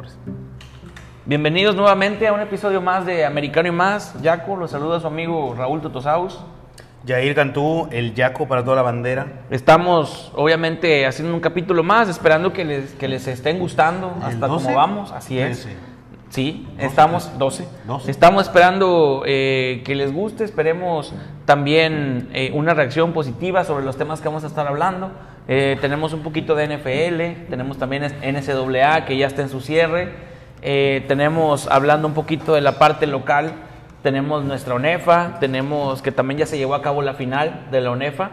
mejores. Bienvenidos nuevamente a un episodio más de Americano y Más. Jaco, los saluda su amigo Raúl Totosaus. Jair Cantú, el Yaco para toda la bandera. Estamos, obviamente, haciendo un capítulo más, esperando que les, que les estén gustando ¿El hasta 12? como vamos. Así es. Sí, estamos 12. 12. Estamos esperando eh, que les guste, esperemos también eh, una reacción positiva sobre los temas que vamos a estar hablando. Eh, tenemos un poquito de NFL, tenemos también NCAA que ya está en su cierre. Eh, tenemos hablando un poquito de la parte local, tenemos nuestra ONEFA, tenemos que también ya se llevó a cabo la final de la ONEFA.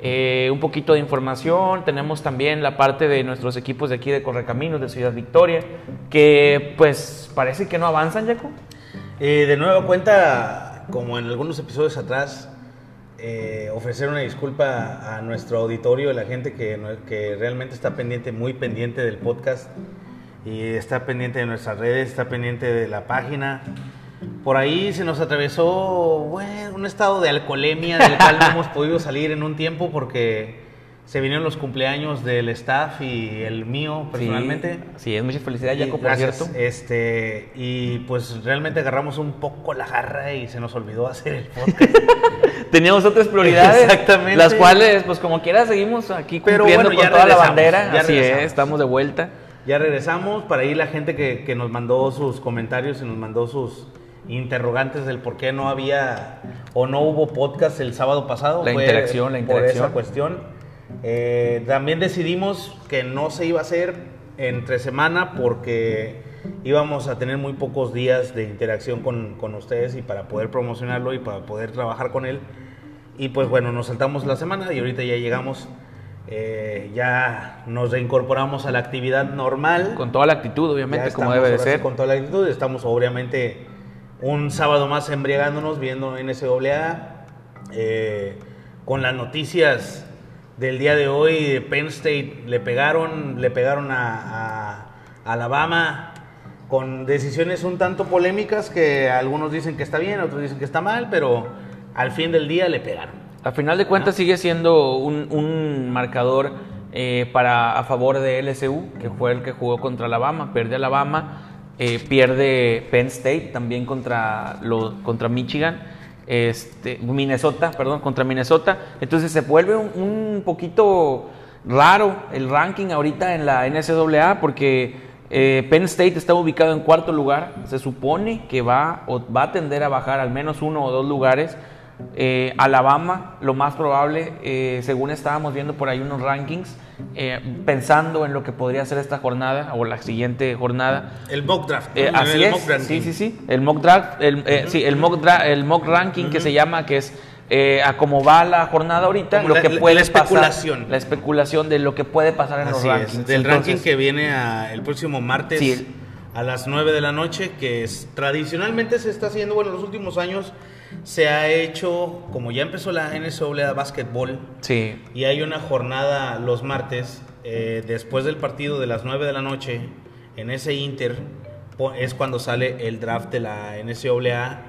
Eh, un poquito de información, tenemos también la parte de nuestros equipos de aquí de Correcaminos, de Ciudad Victoria, que pues parece que no avanzan, Jaco. Eh, de nueva cuenta, como en algunos episodios atrás, eh, ofrecer una disculpa a nuestro auditorio, a la gente que, realmente está pendiente, muy pendiente del podcast y está pendiente de nuestras redes, está pendiente de la página. Por ahí se nos atravesó bueno, un estado de alcoholemia del cual no hemos podido salir en un tiempo porque se vinieron los cumpleaños del staff y el mío personalmente. Sí, es mucha felicidad, Y Jaco, por gracias, cierto. Este, y pues realmente agarramos un poco la jarra y se nos olvidó hacer el podcast. Teníamos otras prioridades, Exactamente. las cuales, pues como quiera, seguimos aquí Pero cumpliendo bueno, ya con toda la bandera. ya Así regresamos. es, estamos de vuelta. ya regresamos para ahí la gente que, que nos mandó sus comentarios y nos mandó sus interrogantes del por qué no había o no hubo podcast el sábado pasado. La Fue interacción, la Por interacción. esa cuestión. Eh, también decidimos que no se iba a hacer entre semana porque íbamos a tener muy pocos días de interacción con, con ustedes y para poder promocionarlo y para poder trabajar con él. Y pues bueno, nos saltamos la semana y ahorita ya llegamos, eh, ya nos reincorporamos a la actividad normal. Con toda la actitud, obviamente, como debe de ser. Con toda la actitud, estamos obviamente un sábado más embriagándonos, viendo NCAA, eh, con las noticias del día de hoy de Penn State, le pegaron, le pegaron a, a Alabama con decisiones un tanto polémicas que algunos dicen que está bien, otros dicen que está mal, pero al fin del día le pegaron. A final de cuentas sigue siendo un, un marcador eh, para a favor de LSU, que fue el que jugó contra Alabama, pierde Alabama, eh, pierde Penn State también contra, contra Michigan, este, Minnesota, perdón, contra Minnesota. Entonces se vuelve un, poquito raro el ranking ahorita en la NCAA porque eh, Penn State está ubicado en cuarto lugar. Se supone que va, o va a tender a bajar al menos uno o dos lugares. Eh, Alabama, lo más probable, eh, según estábamos viendo por ahí unos rankings, eh, pensando en lo que podría ser esta jornada o la siguiente jornada. El mock draft. Eh, ¿no? así El es, mock ranking. sí, sí, sí. El mock draft, el, eh, sí, el mock, dra- el mock ranking que se llama, que es eh, a cómo va la jornada ahorita, Como lo la- que puede la pasar, especulación. la especulación de lo que puede pasar en los Así rankings. es, del Entonces, ranking que viene a- el próximo martes Sí. a las 9 de la noche, que es, tradicionalmente se está haciendo, bueno, en los últimos años se ha hecho, como ya empezó la NCAA Basketball, Sí, y hay una jornada los martes, eh, después del partido de las 9 de la noche, en ese Inter, es cuando sale el draft de la NCAA,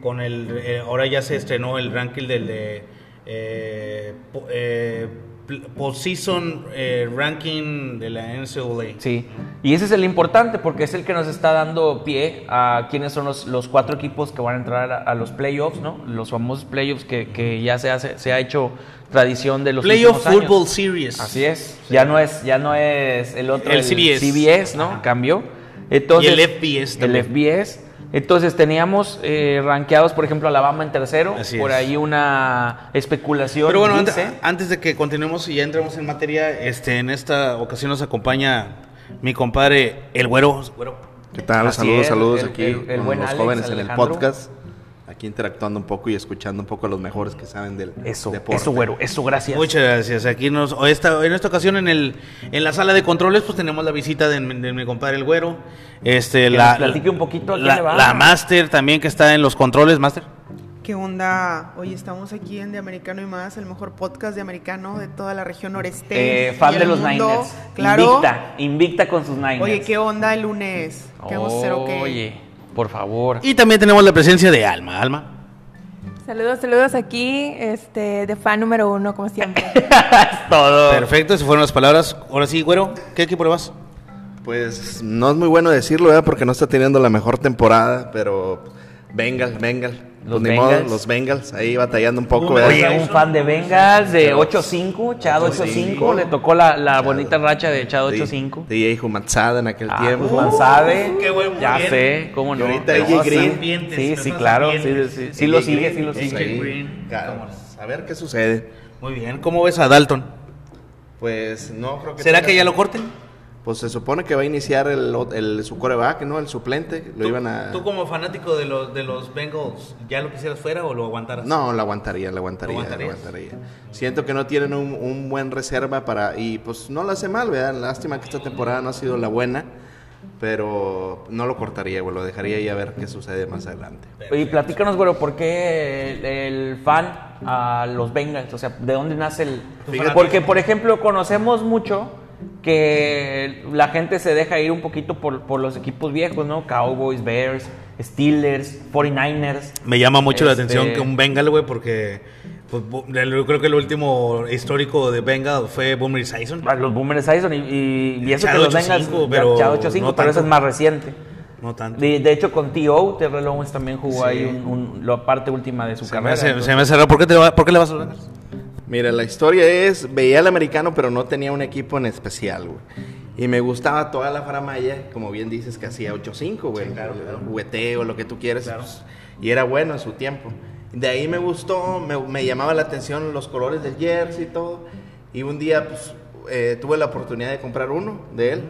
con el, eh, ahora ya se estrenó el ranking del de, eh, postseason eh, ranking de la NCAA. sí. Y ese es el importante porque es el que nos está dando pie a quiénes son los, los cuatro equipos que van a entrar a, a los playoffs, ¿no? Los famosos playoffs que, que ya se, hace, se ha hecho tradición de los Playoff años. Football Series. Así es. Ya no es, ya no es el otro, El CBS. ¿no? Ajá. Cambió. Entonces, Y el FBS El también. FBS. Entonces teníamos eh, rankeados, por ejemplo, Alabama en tercero. Así por es. ahí una especulación. Pero bueno, antes, dice- antes de que continuemos y ya entremos en materia, este, en esta ocasión nos acompaña mi compadre El Güero. Güero. ¿Qué tal? Así saludos, es, saludos el- aquí el- el con buen los Alex jóvenes en el Alejandro. podcast. Aquí interactuando un poco y escuchando un poco a los mejores que saben del Eso, deporte. eso, güero, eso, gracias. Muchas gracias. Aquí nos, o esta, en esta ocasión en el, en la sala de controles, pues tenemos la visita de, de mi compadre El Güero. Este, Que la, nos platique un poquito a quién la, le va. la Master también que está en los controles, Master. ¿Qué onda? Hoy estamos aquí en De Americano y Más, el mejor podcast de americano de toda la región noreste. Eh, fan y de los mundo. Niners. Claro. Invicta, invicta con sus Niners. Oye, ¿qué onda el lunes? ¿Qué vamos a hacer o qué? Por favor. Y también tenemos la presencia de Alma. Alma. Saludos, saludos aquí, este, de fan número uno, como siempre. es todo. Perfecto, esas fueron las palabras. Ahora sí, Güero, ¿qué equipo le vas? Pues no es muy bueno decirlo, ¿verdad? Porque no está teniendo la mejor temporada, pero Bengal, Bengal. Los Pues ni modo, Bengals. los Bengals, ahí batallando un poco, Oye, un fan de Bengals de 8-5, Chad 8-5, le tocó la, la bonita racha de Chad 8-5. DJ Humatzada en aquel Ah, tiempo. pues Manzade, qué buen- ya bien. sé, cómo Y no. ahorita No, sí, Green. Sí, sí, claro, sí, ambientes. sí, sí lo sigue, Green, sí lo sigue. A ver qué sucede. Muy bien. ¿Cómo ves a Dalton? Pues no creo que ¿Será tenga- que ya lo corten? Pues se supone que va a iniciar el, el- su coreback, ¿no? El suplente. Lo ¿Tú, iban a. tú como fanático de los, de los Bengals, ¿ya lo quisieras fuera o lo aguantaras? No, lo aguantaría, lo aguantaría, ¿Lo aguantaría. Siento que no tienen un, un buen reserva para... Y pues no lo hace mal, ¿verdad? Lástima que esta temporada no ha sido la buena, pero no lo cortaría, güey. Lo dejaría y a ver qué sucede más adelante. Y platícanos, güero, ¿por qué el, el fan a los Bengals? O sea, ¿de dónde nace el...? Fíjate. Porque, por ejemplo, conocemos mucho que la gente se deja ir un poquito por, por los equipos viejos, ¿no? Cowboys, Bears, Steelers, 49ers. Me llama mucho la Este- atención que un Bengal, güey, porque pues, yo creo que el último histórico de Bengal fue Boomer Esiason. A Los Boomers Tyson y, y, y eso que los 8-5, Bengals... pero Chad 8-5, no pero eso es más reciente. No tanto. De, de hecho, con T.O., Terrell Owens también jugó Sí. ahí un, un- la parte última de su Se me, carrera. hace, entonces- se me hace raro. ¿Por qué, te va- por qué le vas a los Bengals? Mira, la historia es, veía al americano, pero no tenía un equipo en especial, güey. Y me gustaba toda la faramaya, como bien dices, que hacía 8-5, güey. el jugueteo, lo que tú quieres. pues, y era bueno en su tiempo. De ahí me gustó, me, me llamaba la atención los colores del jersey y todo. Y un día, pues, eh, tuve la oportunidad de comprar uno de él.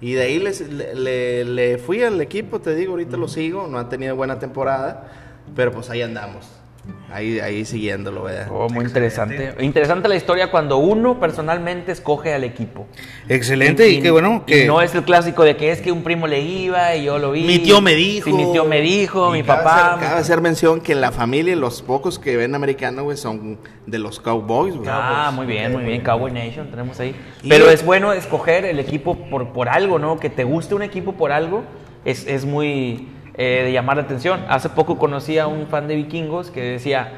Y de ahí les- le, le- le fui al equipo, te digo, ahorita lo sigo. No ha tenido buena temporada, pero pues ahí andamos. Ahí, ahí siguiéndolo, ¿verdad? Oh, muy interesante. Interesante la historia cuando uno personalmente escoge al equipo. Excelente, y, qué bueno y que... no es el clásico de que es que un primo le iba y yo lo vi. Mi tío me dijo. Sí, mi tío me dijo, Y mi cabe papá. hacer- cabe hacer mención que la familia y los pocos que ven americano, güey, son de los Cowboys, güey. Ah, muy bien, muy bien. Cowboy Nation tenemos ahí. Y- Pero es bueno escoger el equipo por, por algo, ¿no? Que te guste un equipo por algo es, es muy eh, de llamar la atención. Hace poco conocí a un fan de vikingos que decía,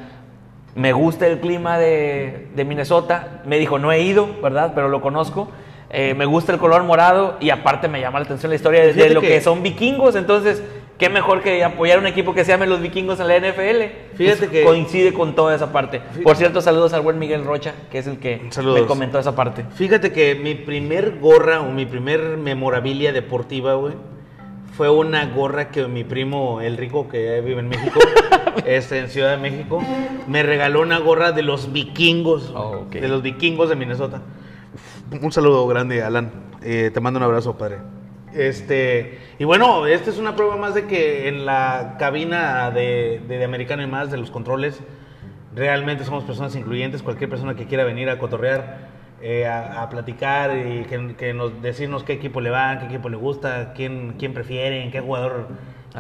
me gusta el clima de, de Minnesota. Me dijo, no he ido, ¿verdad? Pero lo conozco. Eh, me gusta el color morado y aparte me llama la atención la historia de, de Fíjate lo que... que- son vikingos. Entonces, qué mejor que apoyar un equipo que se llame los vikingos en la NFL. Fíjate Pues que- coincide con toda esa parte. Por cierto, saludos al buen Miguel Rocha, que es el que Saludos. me comentó esa parte. Fíjate que mi primer gorra o mi primer memorabilia deportiva, güey, fue una gorra que mi primo, el rico que vive en México, este, en Ciudad de México, me regaló una gorra de los vikingos, Oh, de los vikingos de Minnesota. Un saludo grande, Alan. Eh, te mando un abrazo, padre. Este, y bueno, esta es una prueba más de que en la cabina de, de, de Americano y más, de los controles, realmente somos personas incluyentes. Cualquier persona que quiera venir a cotorrear, eh, a, a platicar y que, que nos decirnos qué equipo le va, qué equipo le gusta, quién, quién prefieren, qué jugador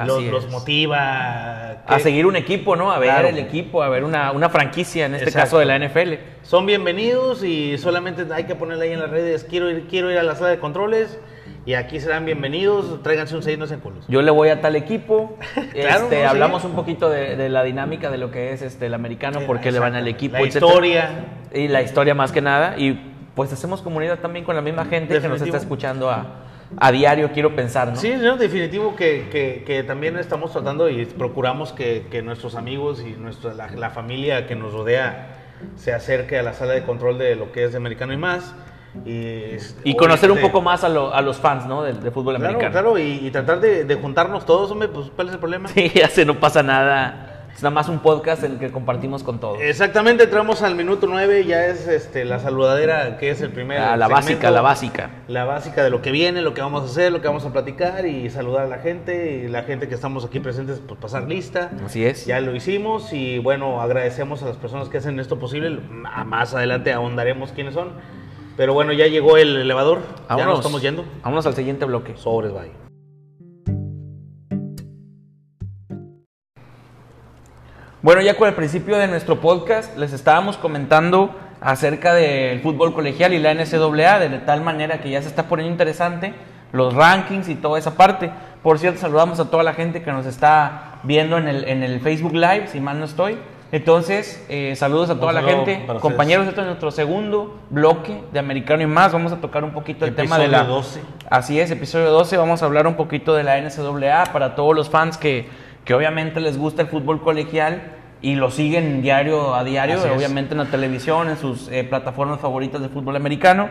los, los motiva. A seguir un equipo, ¿no? A ver Claro. el equipo, a ver una, una franquicia, en este Exacto. caso de la NFL. Son bienvenidos y solamente hay que ponerle ahí en las redes, quiero ir, quiero ir a la sala de controles y aquí serán bienvenidos, tráiganse un 6, no sean culos. Yo le voy a tal equipo. Claro, este, no, sí. hablamos un poquito de, de la dinámica de lo que es este, el americano, por qué le van al equipo, La etcétera. historia. Y la historia más que nada. Y pues hacemos comunidad también con la misma gente que nos Definitivo. está escuchando a, a diario, quiero pensar, ¿no? Sí, no, definitivo que, que- que también estamos tratando y procuramos que, que nuestros amigos y nuestra, la, la familia que nos rodea se acerque a la sala de control de lo que es americano y más. Y, Y conocer un poco más a, lo- a los fans, ¿no? Del, del fútbol Claro, americano. claro, y, y tratar de, de juntarnos todos, hombre, pues ¿cuál es el problema? Sí, ya sé, no pasa nada. Es nada más un podcast en el que compartimos con todos. Exactamente, entramos al minuto 9, ya es este, la saludadera, que es el primer. Ah, la básica, segmento. la básica. La básica de lo que viene, lo que vamos a hacer, lo que vamos a platicar y saludar a la gente y la gente que estamos aquí presentes, pues pasar lista. Así es. Ya lo hicimos y bueno, agradecemos a las personas que hacen esto posible. Más adelante ahondaremos quiénes son. Pero bueno, ya llegó el elevador. Ya Vámonos. nos estamos yendo. Vámonos al siguiente bloque. Sobres, bye. Bueno, ya con el principio de nuestro podcast les estábamos comentando acerca del fútbol colegial y la NCAA, de tal manera que ya se está poniendo interesante los rankings y toda esa parte. Por cierto, saludamos a toda la gente que nos está viendo en el, en el Facebook Live, si mal no estoy. Entonces, eh, saludos a toda la gente. Compañeros, esto es nuestro segundo bloque de Americano y más. Vamos a tocar un poquito el tema de la... Episodio 12. Así es, episodio 12. Vamos a hablar un poquito de la NCAA para todos los fans que, que obviamente les gusta el fútbol colegial y lo siguen diario a diario, obviamente en la televisión, en sus eh, plataformas favoritas de fútbol americano.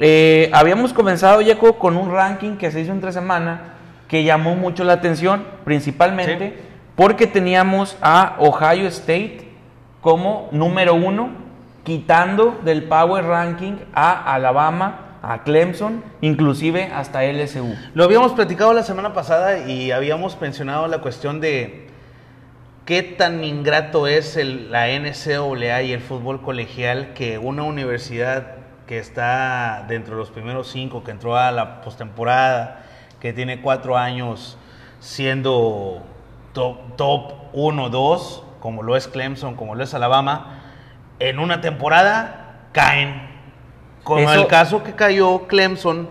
Eh, habíamos comenzado, Yeco, con un ranking que se hizo entre semana que llamó mucho la atención, principalmente Sí. porque teníamos a Ohio State como número uno, quitando del Power Ranking a Alabama, a Clemson, inclusive hasta LSU. Lo habíamos platicado la semana pasada y habíamos mencionado la cuestión de qué tan ingrato es la NCAA y el fútbol colegial que una universidad que está dentro de los primeros cinco, que entró a la postemporada, que tiene cuatro años siendo top, top 1, 2, como lo es Clemson, como lo es Alabama, en una temporada caen. Eso- el caso que cayó Clemson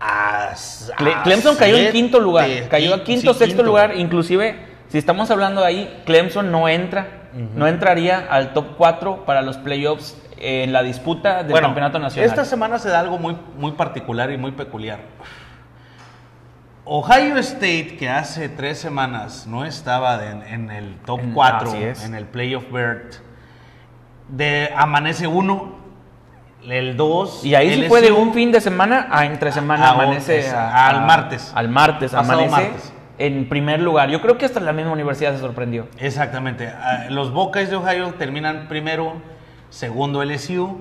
a, Cle- a Clemson cayó en quinto lugar, cayó a quin- quinto, sí, sexto quinto. lugar, inclusive si estamos hablando de ahí, Clemson no entra, no entraría al top 4 para los playoffs en la disputa del Bueno, campeonato nacional. Esta semana se da algo muy, muy particular y muy peculiar. Ohio State, que hace tres semanas no estaba en el top En- 4, así es. en el playoff berth, de amanece uno, el 2. Y ahí sí fue de un fin de semana a entre semana A amanece a- al martes. Al martes amanece martes. en primer lugar. Yo creo que hasta la misma universidad se sorprendió. Exactamente. Ah, Los Buckeyes de Ohio terminan primero, segundo LSU,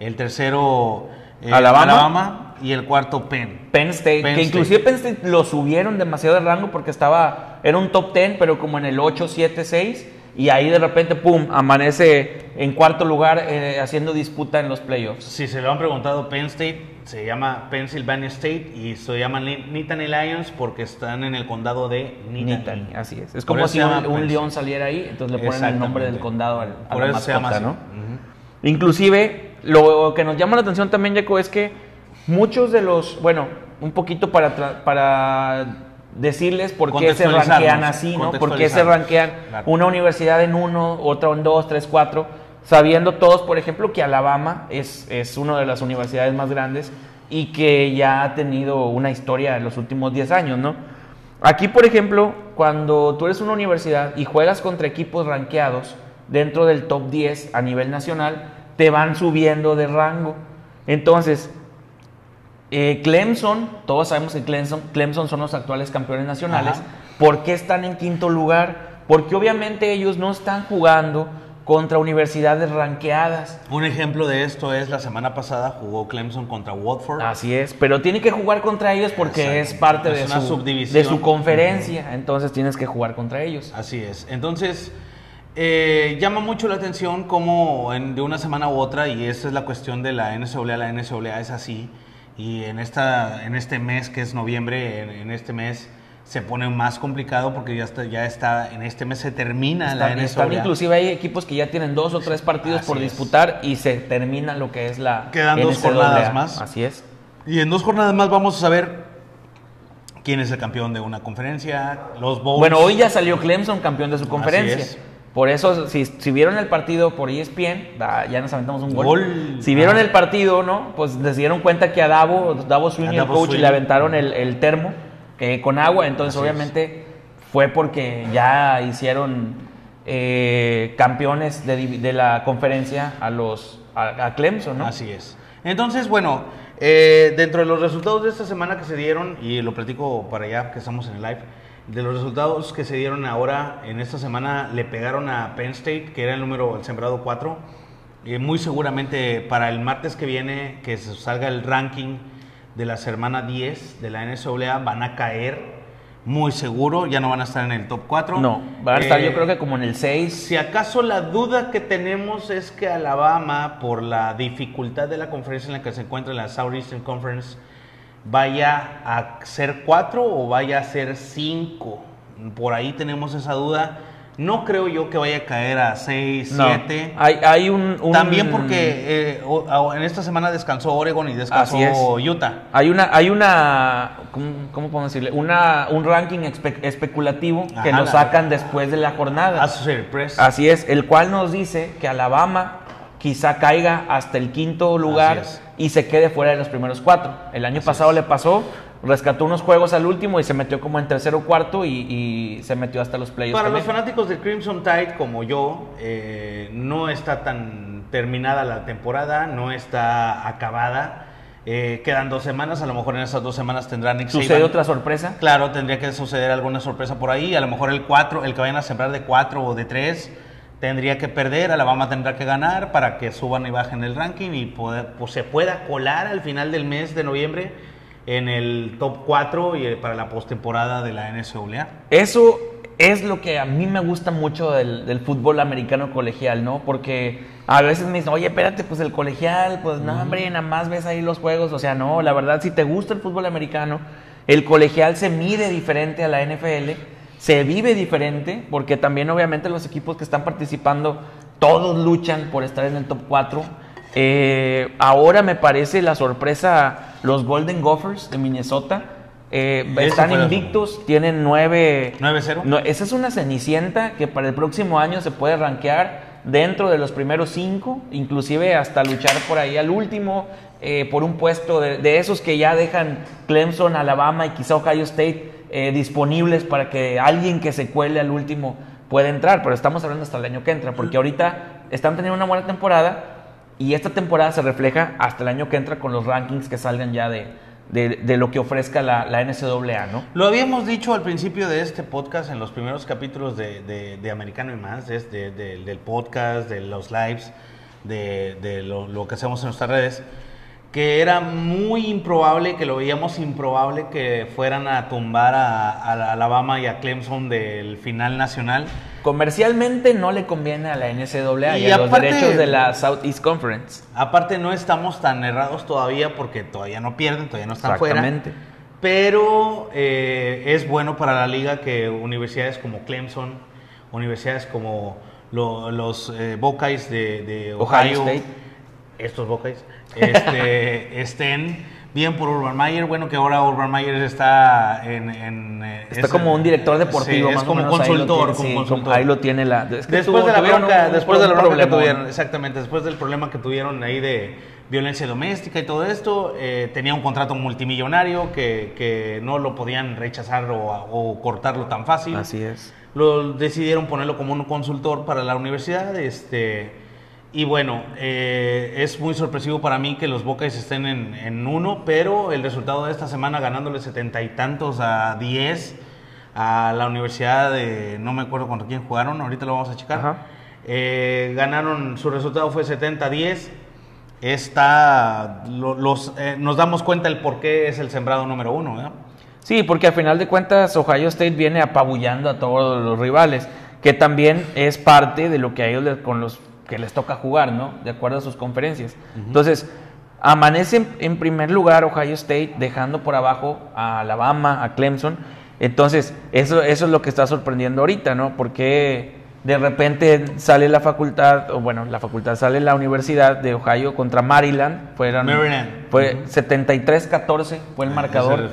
el tercero eh, Alabama. y el cuarto Penn. Penn State, Penn que State. inclusive Penn State lo subieron demasiado de rango porque estaba, era un top 10, pero como en el 8, 7, 6, y ahí de repente, pum, amanece en cuarto lugar eh, haciendo disputa en los playoffs. Si se lo han preguntado, Penn State se llama Pennsylvania State y se llaman Ni- Nittany Lions porque están en el condado de Nittany. Nittany, así es. Es Por como si un, llama león saliera ahí, entonces le ponen el nombre del condado al, a Por la llama mascota. Ujú. Inclusive, lo que nos llama la atención también, Jaco, es que muchos de los, bueno, un poquito para, para decirles por qué se ranquean así, ¿no? Por qué se ranquean Claro. una universidad en uno, otra en dos, tres, cuatro, sabiendo todos, por ejemplo, que Alabama es, es una de las universidades más grandes y que ya ha tenido una historia en los últimos 10 años, ¿no? Aquí, por ejemplo, cuando tú eres una universidad y juegas contra equipos rankeados dentro del top 10 a nivel nacional, te van subiendo de rango. Entonces, eh, Clemson, todos sabemos que Clemson, Clemson son los actuales campeones nacionales. Ajá. ¿Por qué están en quinto lugar? Porque obviamente ellos no están jugando contra universidades ranqueadas. Un ejemplo de esto es la semana pasada jugó Clemson contra Watford. Así es, pero tiene que jugar contra ellos porque Exacto. es parte Es de una su, subdivisión. de su conferencia, entonces tienes que jugar contra ellos. Así es. Entonces, eh, llama mucho la atención como en- de una semana u otra, y esa es la cuestión de la NCAA, la NCAA es así, y en, esta, en este mes que es noviembre, en, en este mes se pone más complicado porque ya está, ya está en este mes se termina la Están, NCAA. están inclusive hay equipos que ya tienen dos o tres partidos Así por es. disputar y se termina lo que es la Quedan dos jornadas más. Así es. Y en dos jornadas más vamos a saber quién es el campeón de una conferencia, los bowls. Bueno, hoy ya salió Clemson campeón de su conferencia. es. Por eso, si, si vieron el partido por ESPN, ah, ya nos aventamos un gol. Gol. Si vieron Ah. el partido, ¿no? Pues se dieron cuenta que a Davo, Davo Sweeney, el coach, le aventaron el, el termo eh, con agua. Entonces, Así es. obviamente, fue porque ya hicieron eh, campeones de, de la conferencia a los a, a Clemson, ¿no? Así es. Entonces, bueno, eh, dentro de los resultados de esta semana que se dieron, y lo platico para allá que estamos en el live, de los resultados que se dieron ahora en esta semana, le pegaron a Penn State, que era el número, el sembrado 4. Y muy seguramente para el martes que viene, que se salga el ranking de la semana 10 de la NCAA, van a caer muy seguro, ya no van a estar en el top 4. No, van a estar Eh, yo creo que como en el 6. si acaso la duda que tenemos es que Alabama, por la dificultad de la conferencia en la que se encuentra, la Southeastern Conference, vaya a ser cuatro o vaya a ser cinco. Por ahí tenemos esa duda. No creo yo que vaya a caer a 6, No. 7. Hay, hay un, un- También porque eh, en esta semana descansó Oregon y descansó. Utah. Hay una, hay una, ¿cómo, cómo podemos decirle? Una, un ranking espe- especulativo que lo la- sacan después de la jornada. Press. Así es, el cual nos dice que Alabama quizá caiga hasta el quinto lugar Así es. Y se quede fuera de los primeros cuatro. El año pasado le pasó, rescató unos juegos al último y se metió como en tercero o cuarto y, y se metió hasta los playoffs. Para los fanáticos de Crimson Tide como yo, eh, no está tan terminada la temporada, no está acabada. Eh, quedan dos semanas, a lo mejor en esas dos semanas tendrán Nick ¿Sucede Saban. otra sorpresa? Claro, tendría que suceder alguna sorpresa por ahí. A lo mejor el 4, el que vayan a sembrar de 4 o de 3, tendría que perder. Alabama tendrá que ganar para que suban y bajen el ranking y poder- pues, se pueda colar al final del mes de noviembre en el top 4 y eh, para la postemporada de la NCAA. Eso es lo que a mí me gusta mucho del, del fútbol americano colegial, ¿no? Porque a veces me dicen, oye, espérate, pues el colegial, pues no, hombre, nada más ves ahí los juegos. O sea, no, la verdad, si te gusta el fútbol americano, el colegial se mide diferente a la NFL, se vive diferente, porque también obviamente los equipos que están participando, todos luchan por estar en el top 4. Eh, ahora me parece la sorpresa los Golden Gophers de Minnesota. Eh, están invictos, tienen 9 9-0. no, esa es una cenicienta que para el próximo año se puede rankear dentro de los primeros cinco, inclusive hasta luchar por ahí al último, eh, por un puesto de, de esos que ya dejan Clemson, Alabama y quizá Ohio State eh, disponibles para que alguien que se cuele al último pueda entrar, pero estamos hablando hasta el año que entra, porque ahorita están teniendo una buena temporada y esta temporada se refleja hasta el año que entra con los rankings que salgan ya de, de- de lo que ofrezca la, la NCAA, ¿no? Lo habíamos dicho al principio de este podcast, en los primeros capítulos de, de- de Americano y más, de- de- de- del podcast, de los lives, de, de lo, lo que hacemos en nuestras redes, que era muy improbable, que lo veíamos improbable que fueran a tumbar a, a Alabama y a Clemson del final nacional. Comercialmente no le conviene a la NCAA y, Y a los aparte- derechos de la Southeast Conference. Aparte no estamos tan errados todavía porque todavía no pierden, todavía no están fuera. Exactamente. Pero eh, es bueno para la liga que universidades como Clemson, universidades como lo- los eh, Buckeyes de, de Ohio Ohio, State. estos Buckeyes, este, estén bien por Urban Meyer. Bueno, que ahora Urban Meyer está en... en, eh, Está es- como un director deportivo, sí, más es o como ahí lo consultor, tiene, como sí, consultor. ahí lo tiene la... es que Después de la bronca, un- después de la bronca que tuvieron, exactamente, después del problema que tuvieron ahí de violencia doméstica y todo esto, eh, tenía un contrato multimillonario que, que no lo podían rechazar o, o cortarlo tan fácil. Así es. Lo decidieron ponerlo como un consultor para la universidad, este y bueno, eh, es muy sorpresivo para mí que los Buckeyes estén en, en uno, pero el resultado de esta semana ganándole setenta y tantos a 10 a la universidad de, no me acuerdo contra quién jugaron, ahorita lo vamos a checar. Eh, ganaron, su resultado fue 70-10. Está, lo- los, eh, nos damos cuenta el por qué es el sembrado número uno. ¿verdad? Sí, porque a final de cuentas Ohio State viene apabullando a todos los rivales, que también es parte de lo que a ellos les, con los que les toca jugar, ¿no? De acuerdo a sus conferencias. Entonces, amanece en, primer lugar Ohio State dejando por abajo a Alabama, a Clemson. Entonces, eso, eso es lo que está sorprendiendo ahorita, ¿no? Porque de repente sale la facultad, o bueno, la facultad sale la Universidad de Ohio contra Maryland. Fueron, Maryland. Fue 73-14 fue el marcador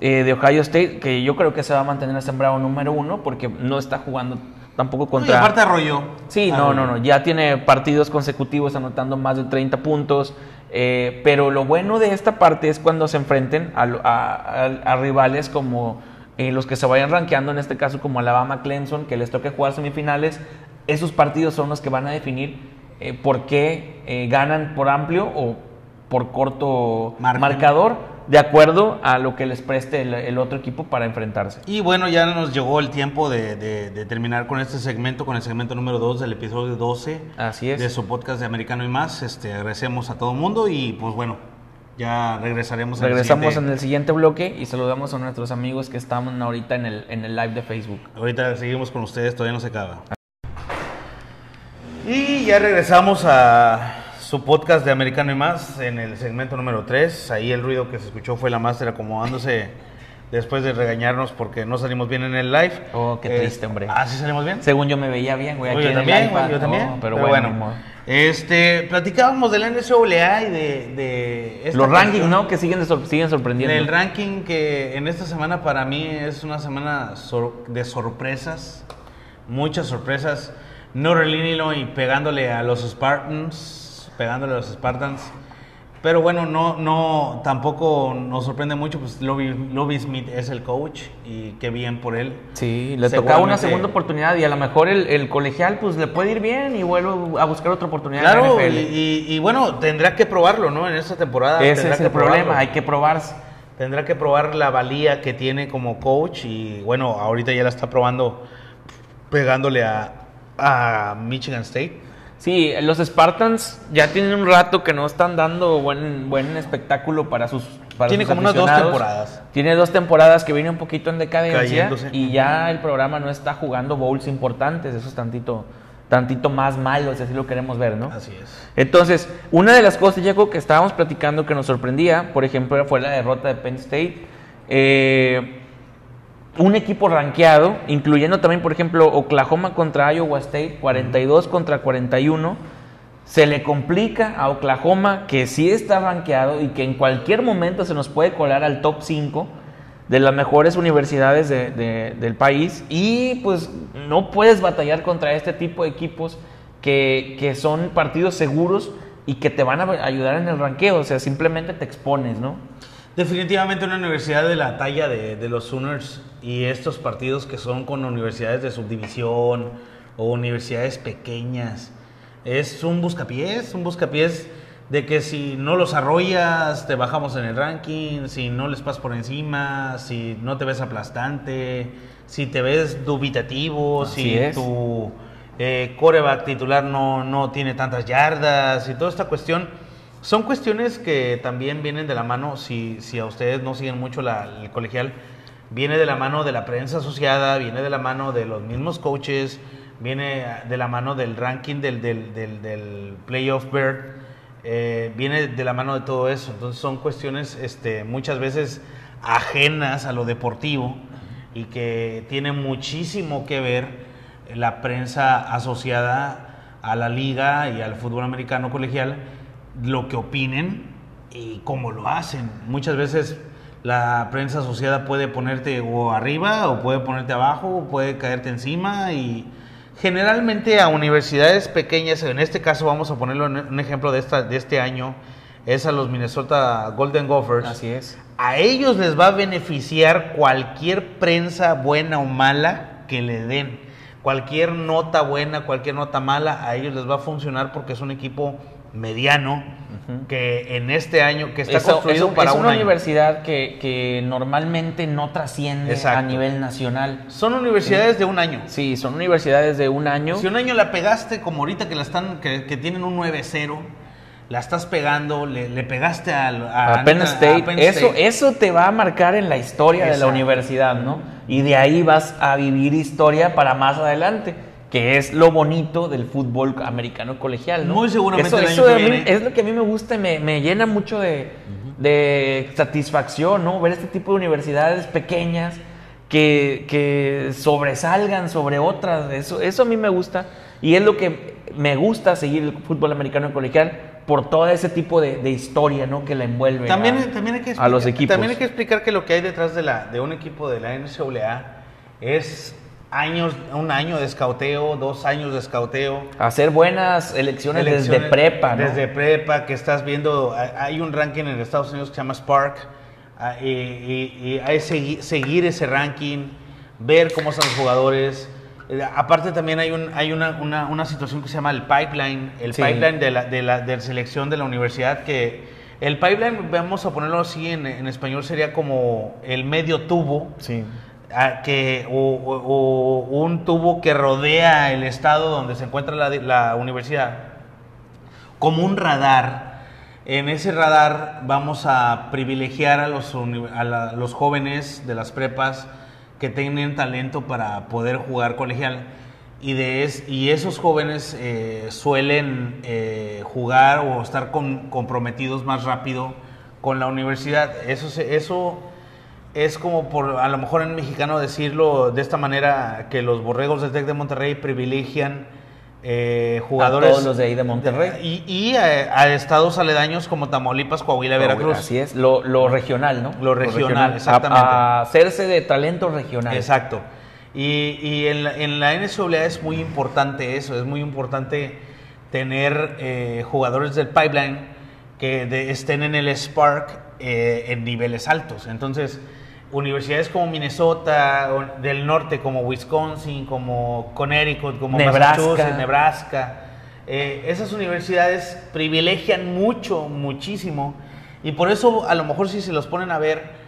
eh, de Ohio State, que yo creo que se va a mantener sembrado número uno porque no está jugando tampoco No, y contra... aparte arrolló. Sí, no, no, no, ya tiene partidos consecutivos anotando más de 30 puntos, eh, pero lo bueno de esta parte es cuando se enfrenten a, lo- a- a- a rivales como eh, los que se vayan rankeando, en este caso como Alabama, Clemson, que les toque jugar semifinales, esos partidos son los que van a definir eh, por qué ganan por amplio o por corto marcador, de acuerdo a lo que les preste el, el otro equipo para enfrentarse. Y bueno, ya nos llegó el tiempo de, de- de terminar con este segmento, con el segmento número 2 del episodio 12 Así es. de su podcast de Americano y más. Este, agradecemos a todo el mundo y pues bueno, ya regresaremos. en el Regresamos en siguiente- el siguiente bloque y saludamos a nuestros amigos que están ahorita en el, en el live de Facebook. Ahorita seguimos con ustedes, todavía no se acaba. Y ya regresamos a su podcast de Americano y más en el segmento número 3. Ahí el ruido que se escuchó fue la máster acomodándose después de regañarnos porque no salimos bien en el live. Oh, qué Eh, triste, hombre. Ah, ¿sí salimos bien? Según yo me veía bien, güey. Aquí yo en el también, güey, yo también. Pero, pero bueno, bueno, este, platicábamos de la NCAA y de, de esta Los rankings, ¿no? Que siguen, siguen sorprendiendo. del ranking que en esta semana para mí es una semana sor- de sorpresas, muchas sorpresas. Northern Illinois pegándole a los Spartans, pegándole a los Spartans. Pero bueno, no, no, tampoco nos sorprende mucho, pues Lobby, Lobby Smith es el coach y qué bien por él. Sí, le tocaba una segunda oportunidad y a lo mejor el, el colegial pues le puede ir bien y vuelve a buscar otra oportunidad en Claro, la y, NFL. y- y bueno, tendrá que probarlo, ¿no? En esta temporada. Ese tendrá es que el problema, probarlo. hay que probarse. Tendrá que probar la valía que tiene como coach y bueno, ahorita ya la está probando pegándole a, a Michigan State. Sí, los Spartans ya tienen un rato que no están dando buen, buen espectáculo para sus para Tiene sus como unas dos temporadas. Tiene dos temporadas que viene un poquito en decadencia Cayéndose. y ya el programa no está jugando bowls importantes, eso es tantito, tantito más malo, si así lo queremos ver, ¿no? Así es. Entonces, una de las cosas, Jaco, que estábamos platicando que nos sorprendía, por ejemplo, fue la derrota de Penn State. Eh, un equipo rankeado, incluyendo también, por ejemplo, Oklahoma contra Iowa State, 42 contra 41. Se le complica a Oklahoma, que sí está rankeado y que en cualquier momento se nos puede colar al top 5 de las mejores universidades de- de- del país. Y pues no puedes batallar contra este tipo de equipos que, que son partidos seguros y que te van a ayudar en el ranqueo. O sea, simplemente te expones, ¿no? Definitivamente una universidad de la talla de, de los Sooners y estos partidos que son con universidades de subdivisión o universidades pequeñas. Es un buscapiés, un buscapiés de que si no los arrollas te bajamos en el ranking, si no les pasas por encima, si no te ves aplastante, si te ves dubitativo, Así si es. tu eh, coreback titular no, no tiene tantas yardas y toda esta cuestión. Son cuestiones que también vienen de la mano, si, si a ustedes no siguen mucho la- el colegial, viene de la mano de la prensa asociada, viene de la mano de los mismos coaches, viene de la mano del ranking del, del, del, playoff bird, eh, viene de la mano de todo eso. Entonces son cuestiones este, muchas veces ajenas a lo deportivo y que tienen muchísimo que ver la prensa asociada a la liga y al fútbol americano colegial, lo que opinen y cómo lo hacen. Muchas veces la prensa asociada puede ponerte o arriba o puede ponerte abajo o puede caerte encima y generalmente a universidades pequeñas, en este caso vamos a ponerlo en un ejemplo de, esta, de este año, es a los Minnesota Golden Gophers. Así es. A ellos les va a beneficiar cualquier prensa buena o mala que le den. Cualquier nota buena, cualquier nota mala, a ellos les va a funcionar porque es un equipo mediano que en este año, que está Eso- construido para es un una año. universidad que, que normalmente no trasciende Exacto. a nivel nacional. Son universidades de un año. Sí, son universidades de un año. Si un año la pegaste, como ahorita que la están, que, que tienen un 9-0, la estás pegando, le, le pegaste a, a Penn a State, Penn Eso, State. eso te va a marcar en la historia de la universidad, ¿no? Y de ahí vas a vivir historia para más adelante, que es lo bonito del fútbol americano colegial, ¿no? Muy seguramente Eso, el año eso que mí es lo que a mí me gusta y me, me llena mucho de, de satisfacción, ¿no? Ver este tipo de universidades pequeñas que, que sobresalgan sobre otras. Eso, eso a mí me gusta. Y es lo que me gusta seguir el fútbol americano colegial por todo ese tipo de, de historia ¿no? que la envuelve También, a, también hay que a los explicar- equipos. También hay que explicar que lo que hay detrás de, la, de un equipo de la NCAA es años, un año de escauteo, dos años de escauteo. Hacer buenas elecciones, desde prepa, ¿no? Desde prepa, que estás viendo, hay- un ranking en Estados Unidos que se llama Spark, ah, y, y- y hay segui- seguir ese ranking, ver cómo están los jugadores. Eh, Aparte también hay, un, hay una, una- una situación que se llama el pipeline, el Sí. pipeline de la, de, la, de la selección de la universidad, que el pipeline, vamos a ponerlo así en, en español, sería como el medio tubo, Sí. Que, o, un tubo que rodea el estado donde se encuentra la, universidad, como un radar. En ese radar vamos a privilegiar a los, a los jóvenes de las prepas que tienen talento para poder jugar colegial. Y, de es- y esos jóvenes eh, suelen eh, jugar o estar comprometidos más rápido con la universidad. Eso, eso es como por, a lo mejor en mexicano decirlo de esta manera, que los borregos del TEC de Monterrey privilegian eh, jugadores. A todos los de ahí de Monterrey. Y, y a, a estados aledaños como Tamaulipas, Coahuila, Veracruz. Así es, lo, lo regional, ¿no? Lo regional, exactamente. A, a hacerse de talento regional. Exacto. Y, y en, la, en la NCAA es muy importante eso, es muy importante tener eh, jugadores del pipeline que de- estén en el Spark eh, en niveles altos. Entonces, universidades como Minnesota, del norte como Wisconsin, como Connecticut, como Nebraska. Massachusetts, Nebraska, eh, esas universidades privilegian mucho, muchísimo. Y por eso, a lo mejor si se los ponen a ver,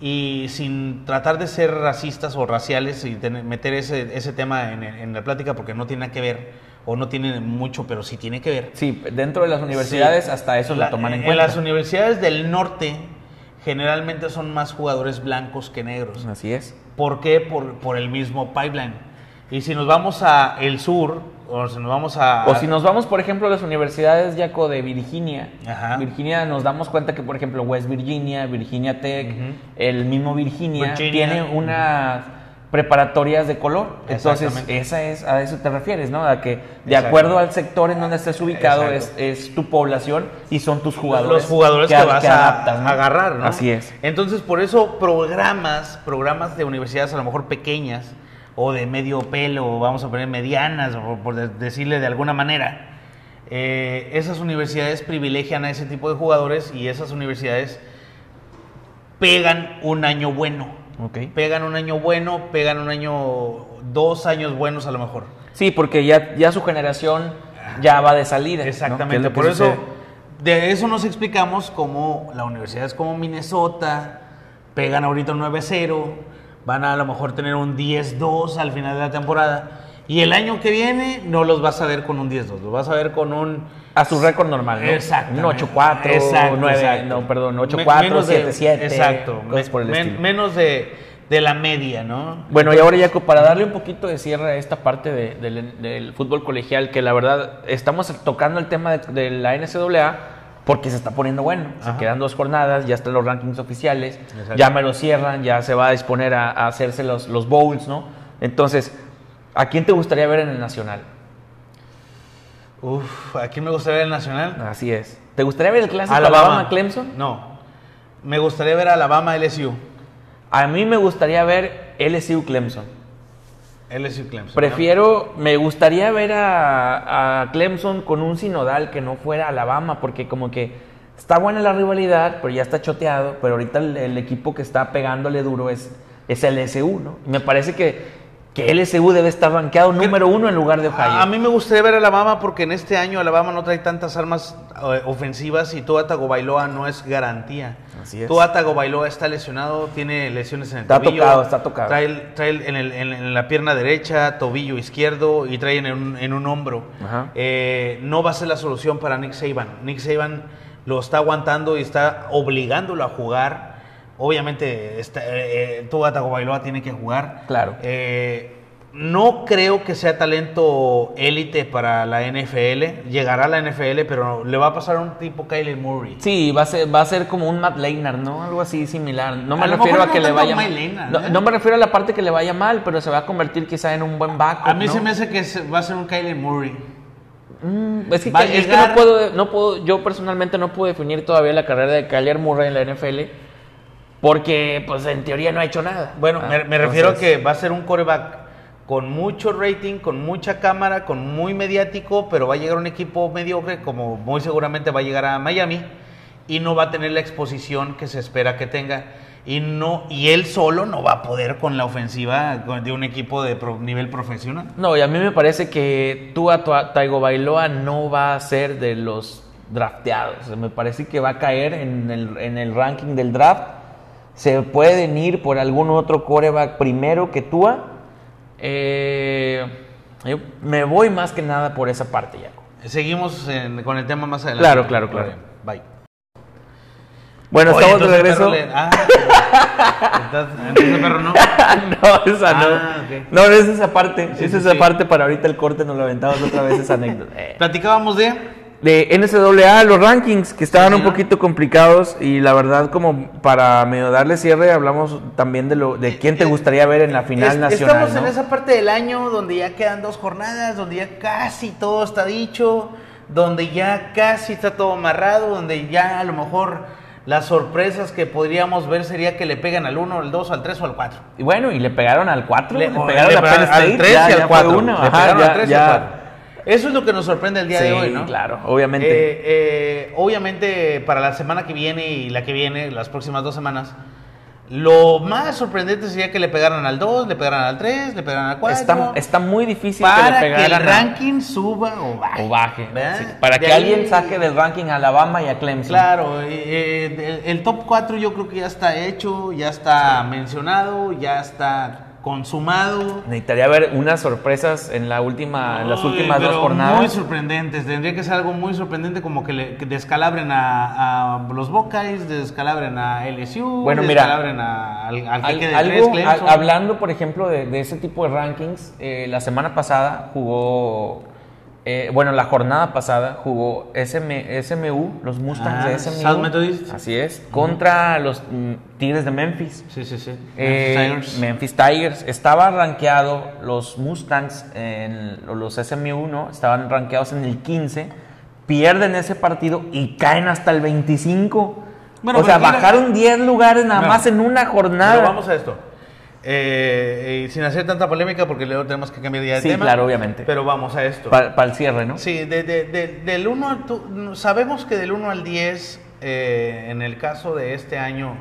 y sin tratar de ser racistas o raciales y tener- meter ese, ese tema en, en la plática porque no tiene nada que ver, o no tiene mucho, pero sí tiene que ver. Sí, dentro de las universidades Sí. hasta eso La- lo toman en en cuenta. las universidades del norte generalmente son más jugadores blancos que negros. Así es. ¿Por qué? Por, por el mismo pipeline. Y si nos vamos a el sur, o si nos vamos a... O si nos vamos, por ejemplo, a las universidades, Jaco, de Virginia. Ajá. Virginia nos damos cuenta que, por ejemplo, West Virginia, Virginia Tech, el mismo Virginia, Virginia. tiene unas preparatorias de color. Entonces, esa es, a eso te refieres, ¿no? A que de Exacto. acuerdo al sector en donde estés ubicado es, tu población y son tus jugadores. los jugadores que, vas a, adaptas, ¿no? a agarrar, ¿no? Así es. Entonces, por eso programas, programas de universidades a lo mejor pequeñas o de medio pelo, o vamos a poner medianas, o por de- decirle de alguna manera, eh, esas universidades privilegian a ese tipo de jugadores y esas universidades pegan un año bueno. Ok. Pegan un año bueno, pegan un año, dos años buenos a lo mejor. Sí, porque ya, ya su generación ya va de salida. Exactamente, es por eso de eso nos explicamos cómo las universidades como Minnesota pegan ahorita un 9-0, van a a lo mejor tener un 10-2 al final de la temporada y el año que viene no los vas a ver con un 10-2, los vas a ver con un A su récord normal, ¿no? Exactamente. Un 8-4, Exacto, 9, exacto. no, perdón, Me- 8-4, menos de- 7-7. Exacto, cosas por el men- estilo. menos de, de la media, ¿no? Bueno, y ahora, Jaco, para darle un poquito de cierre a esta parte de- del, del fútbol colegial, que la verdad estamos tocando el tema de, de la NCAA porque se está poniendo bueno. Se quedan dos jornadas, ya están los rankings oficiales, Exacto. ya me lo cierran, ya se va a disponer a, a hacerse los, los bowls, ¿no? Entonces, ¿a quién te gustaría ver en el Nacional? Uf, ¿a quién me gustaría ver el Nacional? Así es. ¿Te gustaría ver el clásico Alabama. Alabama-Clemson? No. Me gustaría ver Alabama LSU. A mí me gustaría ver LSU-Clemson. LSU Clemson. Prefiero, me gustaría ver a, a Clemson con un sinodal que no fuera Alabama, porque como que está buena la rivalidad, pero ya está choteado, pero ahorita el, el equipo que está pegándole duro es, es LSU, ¿no? Y me parece que, que LSU debe estar rankeado número uno en lugar de Ohio. A, mí me gustaría ver a Alabama porque en este año Alabama no trae tantas armas eh, ofensivas y Tua Tagovailoa no es garantía. Así es. Tua Tagovailoa está lesionado, tiene lesiones en el Está tobillo. tocado, está tocado. Trae, en, el- en- en la pierna derecha, tobillo izquierdo y trae en un, en un hombro. Eh, no va a ser la solución para Nick Saban. Nick Saban lo está aguantando y está obligándolo a jugar. Obviamente, está, eh, eh, Tua Tagovailoa tiene que jugar. Claro. Eh, no creo que sea talento élite para la NFL. Llegará a la NFL, pero le va a pasar a un tipo Kyler Murray. Sí, va a ser, va a ser como un Matt Leinart, ¿no? Algo así similar. No me A refiero a que no le vaya mal. No, ¿eh? no me refiero a la parte que le vaya mal, pero se va a convertir quizá en un buen backup. A mí ¿no? se me hace que se- va a ser un Kyler Murray. Mm, es que, es no puedo, no puedo, yo personalmente no puedo definir todavía la carrera de Kyler Murray en la NFL porque, pues, en teoría no ha hecho nada. Bueno, Ah, me, me refiero a que va a ser un coreback con mucho rating, con mucha cámara, con muy mediático, pero va a llegar un equipo mediocre, como muy seguramente va a llegar a Miami, y no va a tener la exposición que se espera que tenga. Y, no, y él solo no va a poder con la ofensiva de un equipo de pro- nivel profesional. No, y a mí me parece que Tua Tua- Taigo Bailoa no va a ser de los drafteados. Me parece que va a caer en el, en el ranking del draft. Se pueden ir por algún otro coreback primero que Tua. Eh, yo me voy más que nada por esa parte, Jaco. Seguimos en- con el tema más adelante. Claro, claro, claro. Bye. Bueno, Oye, estamos de entonces regreso. perro le- ah, entonces, entonces perro no. no, esa no. Ah. No, es esa parte. Sí, es sí, esa sí. parte para ahorita el corte nos lo aventamos otra vez esa anécdota. Platicábamos de de NCAA, los rankings que estaban un poquito complicados y la verdad como para medio darle cierre hablamos también de lo de quién te gustaría ver en la final Es- nacional. Estamos en ¿no? esa parte del año donde ya quedan dos jornadas, donde ya casi todo está dicho, donde ya casi está todo amarrado, donde ya a lo mejor las sorpresas que podríamos ver sería que le pegan al 1, al 2, al 3 o al 4. Y bueno, y le pegaron al 4, le, Le- pegaron le pegaron al 3 ya- y al fue 4. uno, le pegaron al 3 y al 4. Eso es lo que nos sorprende el día de hoy, ¿no? claro, obviamente. Eh, eh, obviamente para la semana que viene y la que viene, las próximas dos semanas, lo más sorprendente sería que le pegaran al 2, le pegaran al 3, le pegaran al 4. Está, está muy difícil que para le que, pegaran el a- ranking suba o baje. o baje. para De que ahí- alguien saque del ranking a Alabama y a Clemson. Claro, eh, eh, el, el top 4 yo creo que ya está hecho, ya está mencionado, ya está consumado. Necesitaría ver unas sorpresas en la última, en las últimas dos jornadas. Muy sorprendentes. Tendría que ser algo muy sorprendente como que, le, que descalabren a, a los Buckeyes, descalabren a LSU, Bueno, mira, descalabren a, al, algo, tres, Clemson. a- hablando, por ejemplo, de, de ese tipo de rankings, eh, la semana pasada jugó, eh, bueno, la jornada pasada jugó SM, SMU, los Mustangs Ah, de SMU. South Methodist. Así es, contra los Tigres de Memphis. Sí, sí, sí. Eh, Tigers. Memphis Tigers. Estaba rankeado los Mustangs, en, los SMU, ¿no? Estaban rankeados en el 15. Pierden ese partido y caen hasta el 25. Bueno, o sea, bajaron 10 lugares nada Bueno, más en una jornada. Pero vamos a esto. Eh, eh, sin hacer tanta polémica porque luego tenemos que cambiar ya de Sí, tema. claro, obviamente. Pero vamos a esto. Para el cierre, ¿no? Sí, de, de- de- del 1 al tu- sabemos que del 1 al 10, eh, en el caso de este año,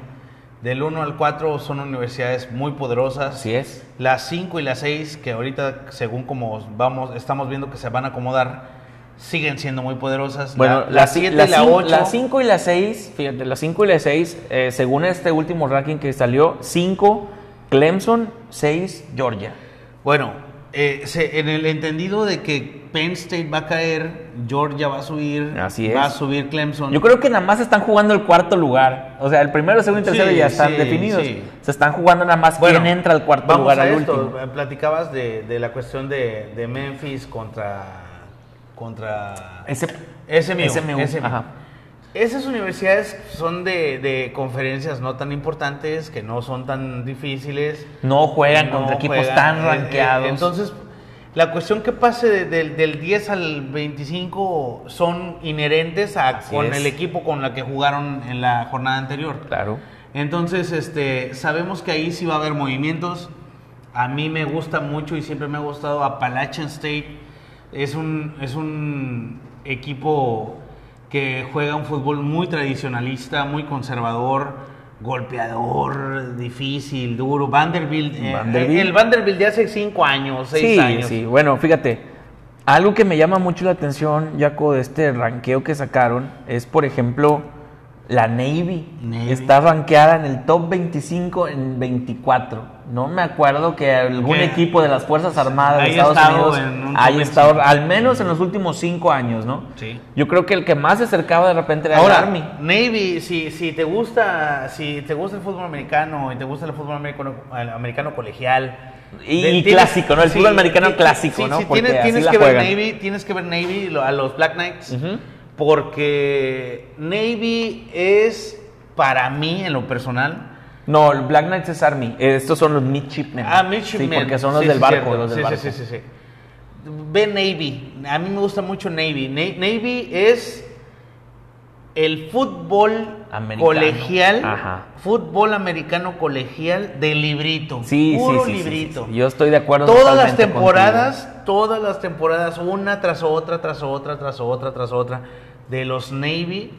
del 1 al 4 son universidades muy poderosas. Así es. Las 5 y las 6, que ahorita, según como vamos, estamos viendo que se van a acomodar, siguen siendo muy poderosas. Bueno, la 7 y la 8. Las 5 y las 6, fíjate, las 5 y las 6, según este último ranking que salió, 5 Clemson, 6 Georgia. Bueno, eh, se- en el entendido de que Penn State va a caer, Georgia va a subir, Así va a subir Clemson. Yo creo que nada más están jugando el cuarto lugar. O sea, el primero, el segundo y tercero Sí, ya están sí, definidos. sí. Se están jugando nada más Bueno, quién entra al cuarto vamos lugar a al esto. último. Eh, Platicabas de, de la cuestión de, de Memphis contra contra Ese, SMU. SMU, SMU. ajá. Esas universidades son de, de conferencias no tan importantes, que no son tan difíciles. no juegan No contra equipos tan eh, eh, rankeados. entonces, la cuestión que pase de- del- del 10 al 25 son inherentes a, Así con es. el equipo con la que jugaron en la jornada anterior. claro. Entonces, este, sabemos que ahí sí va a haber movimientos. A mí me gusta mucho y siempre me ha gustado Appalachian State. Es un, es un equipo que juega un fútbol muy tradicionalista, muy conservador, golpeador, difícil, duro. Vanderbilt, eh, Vanderbilt. el Vanderbilt de hace cinco años, seis Sí, años. sí. Bueno, fíjate. Algo que me llama mucho la atención, Jaco, de este ranqueo que sacaron, es, por ejemplo, la Navy. Navy. Está rankeada en el top 25 en 24. No me acuerdo que algún equipo de las Fuerzas Armadas de haya Estados estado Unidos haya estado, 25. al menos en los últimos cinco años, ¿no? Sí. Yo creo que el que más se acercaba de repente era Ahora, el Army. Navy, si, si te gusta, si te gusta el fútbol americano y te gusta el fútbol americano, el americano colegial. Y- de- y tienes- clásico, ¿no? El fútbol americano clásico, sí, ¿no? sí, Porque tienes, así tienes la que ver. Navy, tienes que ver Navy a los Black Knights. Porque Navy es para mí en lo personal. No, el Black Knights es Army. Estos son los Midshipmen. Ah, Midshipmen. Sí, porque son los Sí, del barco. cierto. Los del Sí, barco. sí, sí. Ve Navy. A mí me gusta mucho Navy. Na- Navy es el fútbol Americano. colegial. Ajá. Fútbol americano colegial de librito. Sí, Puro sí, sí, librito. sí. Yo estoy de acuerdo. Todas las temporadas, todas las temporadas, una tras otra, tras otra, tras otra, tras otra, de los Navy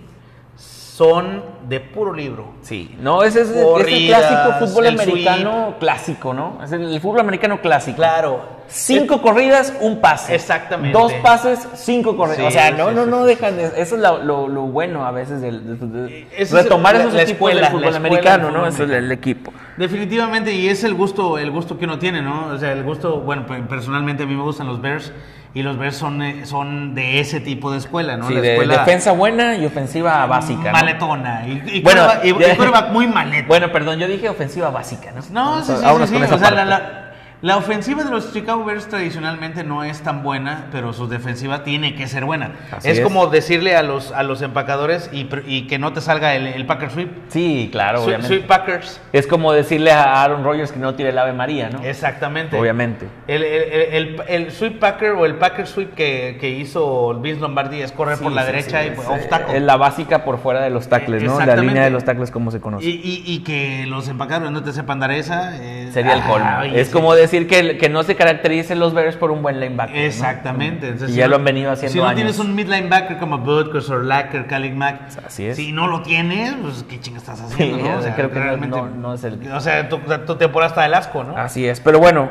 son de puro libro. Sí, no, ese es, es el clásico fútbol el americano clásico, ¿no? Es el, el fútbol americano clásico. Claro. Cinco corridas, un pase. Exactamente. Dos pases, cinco corridas. Sí, o sea, no, sí, no, sí, no dejan de. Eso es lo, lo- lo bueno a veces del, de- retomar esos la equipos escuela, del fútbol escuela americano, ¿no? Eso es el, americano. equipo. Definitivamente, y es el gusto, el gusto que uno tiene, ¿no? O sea, el gusto, bueno, pe- personalmente a mí me gustan los Bears y los Bears son, eh, son de ese tipo de escuela, ¿no? Sí, La de escuela defensa buena y ofensiva básica. ¿no? Maletona. Y, y Bueno, quarterback- y- ya- y quarterback muy maleta. Bueno, perdón, yo dije ofensiva básica, ¿no? no, sí, sí, sí, sí, esa o sea, la- la- La ofensiva de los Chicago Bears tradicionalmente no es tan buena, pero su defensiva tiene que ser buena. Es, es. como decirle a los, a los empacadores y, que no te salga el, el Packer Sweep. Sí, claro, Sweep- obviamente. Sweep Packers. Es como decirle a Aaron Rodgers que no tire el Ave María, ¿no? Exactamente. Obviamente. El, el, el, Sweep Packer o el Packer Sweep que, que hizo Vince Lombardi es correr por la sí, derecha sí, y off tackle. Es la básica por fuera de los tackles, ¿no? La línea de los tackles, como se conoce. Y, y, y que los empacadores no te sepan dar esa. eh, Sería el ah, colmo. es como decir que, que no se caractericen los Bears por un buen linebacker. ¿no? Exactamente. Entonces, Y ya lo han venido haciendo Si no años. tienes un mid linebacker como Butkus o Lacker, Khalil Mack, Así es. si no lo tienes, pues qué chingas estás haciendo, Sí, ¿no? o sea, creo que no- no- no es el- O sea, tu, tu temporada está del asco, ¿no? Así es, pero bueno,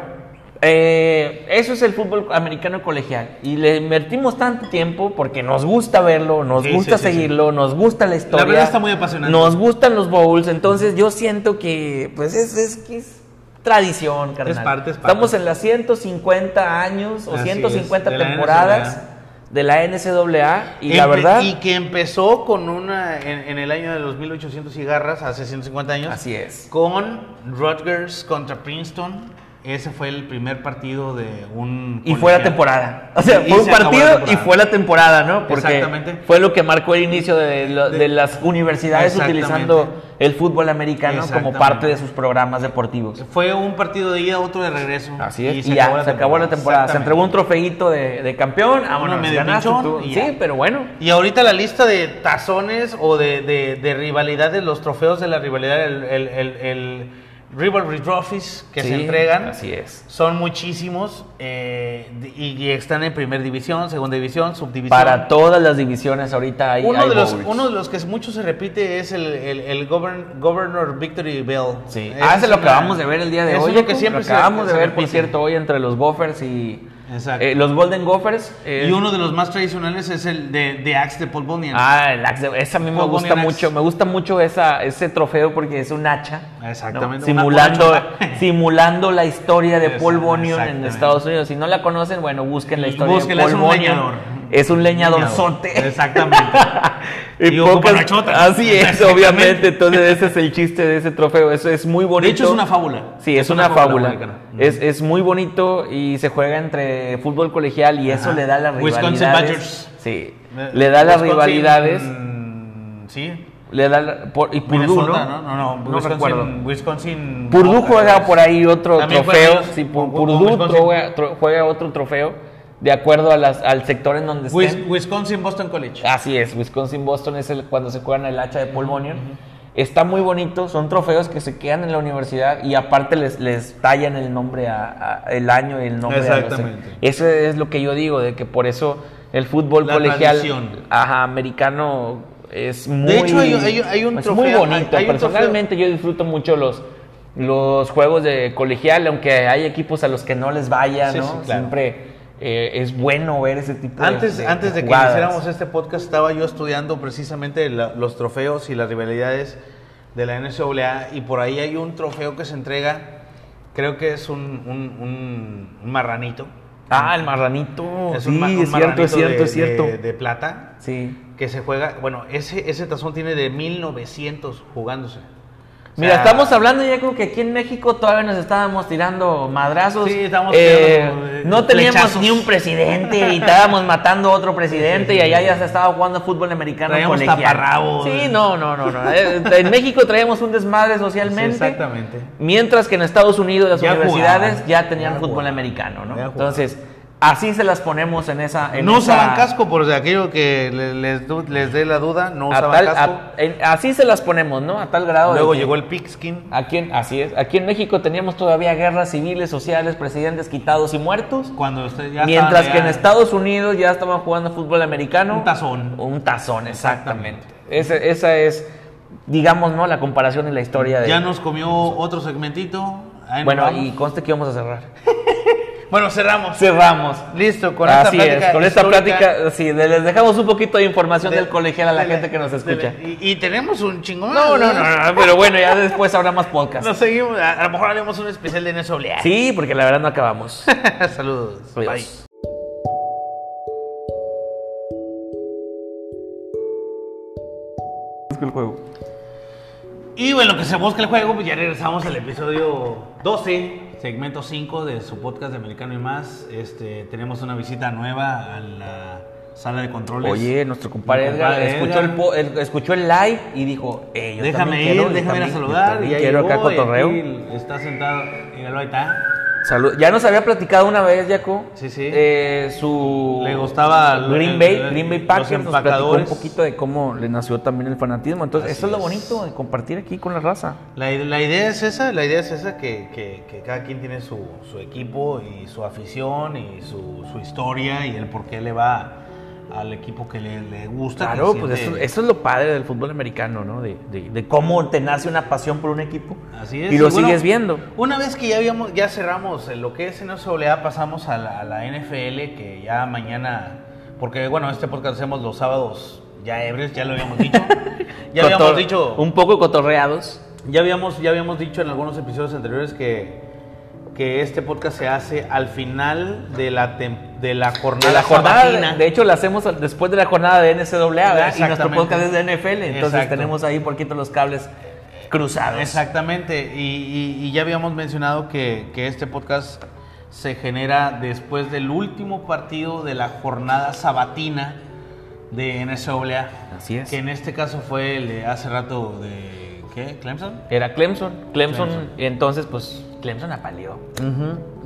eh, eso es el fútbol americano colegial. Y le invertimos tanto tiempo porque nos gusta verlo, nos Sí, gusta sí, sí, seguirlo, nos gusta la historia. verdad está muy apasionante. Nos gustan los bowls, entonces yo siento que pues es, es, que es tradición, carnal. Es parte, es parte. Estamos en las 150 años o Así 150 es, de la temporadas de la NCAA y la verdad... Y que empezó con una. En, en el año de los 1800 cigarras, hace 150 años. Así es. Con Rutgers contra Princeton. Ese fue el primer partido de un. Y fue la temporada. O sea, Y fue un se partido y fue la temporada, ¿no? Porque Exactamente. fue lo que marcó el inicio de, lo- De- de las universidades utilizando el fútbol americano como parte de sus programas deportivos. Fue un partido de ida, otro de regreso. Así es. Y, ya, se acabó la temporada. Se entregó un trofeito de, de campeón. Vámonos, medio ganaste tú. y Sí, pero bueno. Y ahorita la lista de tazones o de, de, de rivalidades, los trofeos de la rivalidad, el, el, el, el Rivalry Trophies que se entregan. Así es. Son muchísimos eh, y, y están en primera división, segunda división, subdivisión. Para todas las divisiones ahorita hay, uno, hay de los, uno de los que mucho se repite es el, el, el Govern- Governor Victory Bell. Sí. Ah, ese es lo una- acabamos de ver el día de hoy. es lo que siempre Lo se- acabamos de se ver, por repite. cierto, hoy entre los Gophers y Exacto. eh, los Golden Gophers. eh, Y uno de los más tradicionales es el de, de Axe de Paul Bunyan. Ah, el axe, esa a mí me Paul gusta Bunyan mucho, Axe. me gusta mucho esa, ese trofeo porque es un hacha. Exactamente, Simulando, simulando la historia de Paul Bunyan en. Estados Unidos. Si no la conocen, bueno, busquen la historia búsquenla, de Paul un Bunyan. Es un leñador. Exactamente. Y Y pocas- chota. Así es, obviamente. Entonces ese es el chiste de ese trofeo. Eso es muy bonito. De hecho, es una fábula. Sí, es, una, fábula. Es, es muy bonito y se juega entre fútbol colegial y eso Ajá. le da las rivalidades. Wisconsin Badgers. Sí, le da las Wisconsin, rivalidades. mm, Sí. Le da la- por- y Purdue, ¿no? ¿no? No, no, No Wisconsin, recuerdo. Wisconsin. Purdue juega por ahí otro También trofeo. Sí, Purdue juega otro trofeo de acuerdo a las, al sector en donde estén. Wisconsin Boston College. Así es, Wisconsin Boston es el, cuando se juegan el hacha de Paul Bunyan. Está muy bonito, son trofeos que se quedan en la universidad y aparte les, les tallan el nombre, a, a- el año y el nombre. a Exactamente. eso es lo que yo digo, de que por eso el fútbol La colegial ajá, americano es muy, De hecho, hay- hay- hay un es trofeo- muy bonito. hay- Personalmente yo disfruto mucho los, los juegos de colegial, aunque hay equipos a los que no les vaya, Sí, ¿no? sí, claro. Siempre eh, es bueno ver ese tipo de Antes, de, antes de que hiciéramos este podcast, estaba yo estudiando precisamente la- los trofeos y las rivalidades de la NCAA y por ahí hay un trofeo que se entrega, creo que es un, un- un- un marranito. Ah, el marranito. Es sí, un, es cierto, es cierto, de, es cierto. de- de plata Sí. que se juega, bueno, ese, ese tazón tiene de 1900 jugándose. Mira, sea, estamos hablando ya como que aquí en México todavía nos estábamos tirando madrazos. Sí, estábamos Eh, tirando, eh, no teníamos flechazos. ni un presidente y estábamos matando a otro presidente y allá ya se estaba jugando fútbol americano Traíamos taparrabos. Sí, no, no, no, no. Eh, En México traíamos un desmadre socialmente. Exactamente. Mientras que en Estados Unidos las Ya universidades jugaban, ya tenían ya fútbol jugaban, americano, ¿no? Entonces, así se las ponemos en esa en no esa- usaban casco, por si aquello que le- les, les dé la duda, no usaban tal- casco. a- así se las ponemos, ¿no? A tal grado. Luego llegó el pigskin. Aquí en, así es. Aquí en México teníamos todavía guerras civiles, sociales, presidentes quitados y muertos. Cuando usted ya Mientras que en Estados Unidos ya estaban jugando fútbol americano. Un tazón. Un tazón, exactamente. Ese- esa es, digamos, ¿no? La comparación y la historia de. Ya nos comió otro segmentito. Ahí bueno, y conste que íbamos a cerrar. Bueno, cerramos. Cerramos. Listo, con Así esta plática. es, con esta plática, sí, les dejamos un poquito de información de- del colegial a la gente que nos escucha. y, y tenemos un chingón. No, no, no, no, pero bueno, ya después habrá más podcast. Nos seguimos. A, a lo mejor haremos un especial de NSOLEA. Sí, porque la verdad no acabamos. Saludos. Adiós. Bye. el juego. Y bueno, que se busca el juego, pues ya regresamos al episodio 12, segmento 5 de su podcast de Americano y más. Este, tenemos una visita nueva a la sala de controles. Oye, nuestro compadre Edgar, escuchó, el, el- escuchó el live y dijo, eh, yo déjame ir, quiero, déjame ir a saludar. ya quiero acá y cotorreo. está sentado, míralo ahí está. Salud. Ya nos había platicado una vez, Jaco. Sí, sí. eh, su. Le gustaba Green el- Bay, el- Green Bay Packers. Nos platicó un poquito de cómo le nació también el fanatismo. Entonces, Así eso es lo bonito de compartir aquí con la raza. La, la idea es esa, la idea es esa, que, que- que cada quien tiene su, su equipo y su afición y su, su historia y el por qué le va al equipo que le, le gusta. Claro, pues siente- eso, eso es lo padre del fútbol americano, ¿no? De, de- de cómo te nace una pasión por un equipo. Así es. Y lo bueno, sigues viendo. Una vez que ya habíamos, ya cerramos en lo que es NCAA, pasamos a la, a la NFL, que ya mañana, porque bueno, este podcast hacemos los sábados ya ebrios, ya lo habíamos dicho. ya habíamos Cotor- dicho. Un poco cotorreados. Ya habíamos, ya habíamos dicho en algunos episodios anteriores que, que este podcast se hace al final de la, de la jornada. De la jornada, de hecho, la hacemos después de la jornada de NCAA ¿verdad? y nuestro podcast es de NFL. Entonces, Exacto. tenemos ahí por poquito los cables cruzados. Exactamente, y, y- y ya habíamos mencionado que, que este podcast se genera después del último partido de la jornada sabatina de NCAA. Así es. Que en este caso fue el de hace rato de. ¿Qué? ¿Clemson? Era Clemson. Clemson, entonces, pues, Clemson apaleó.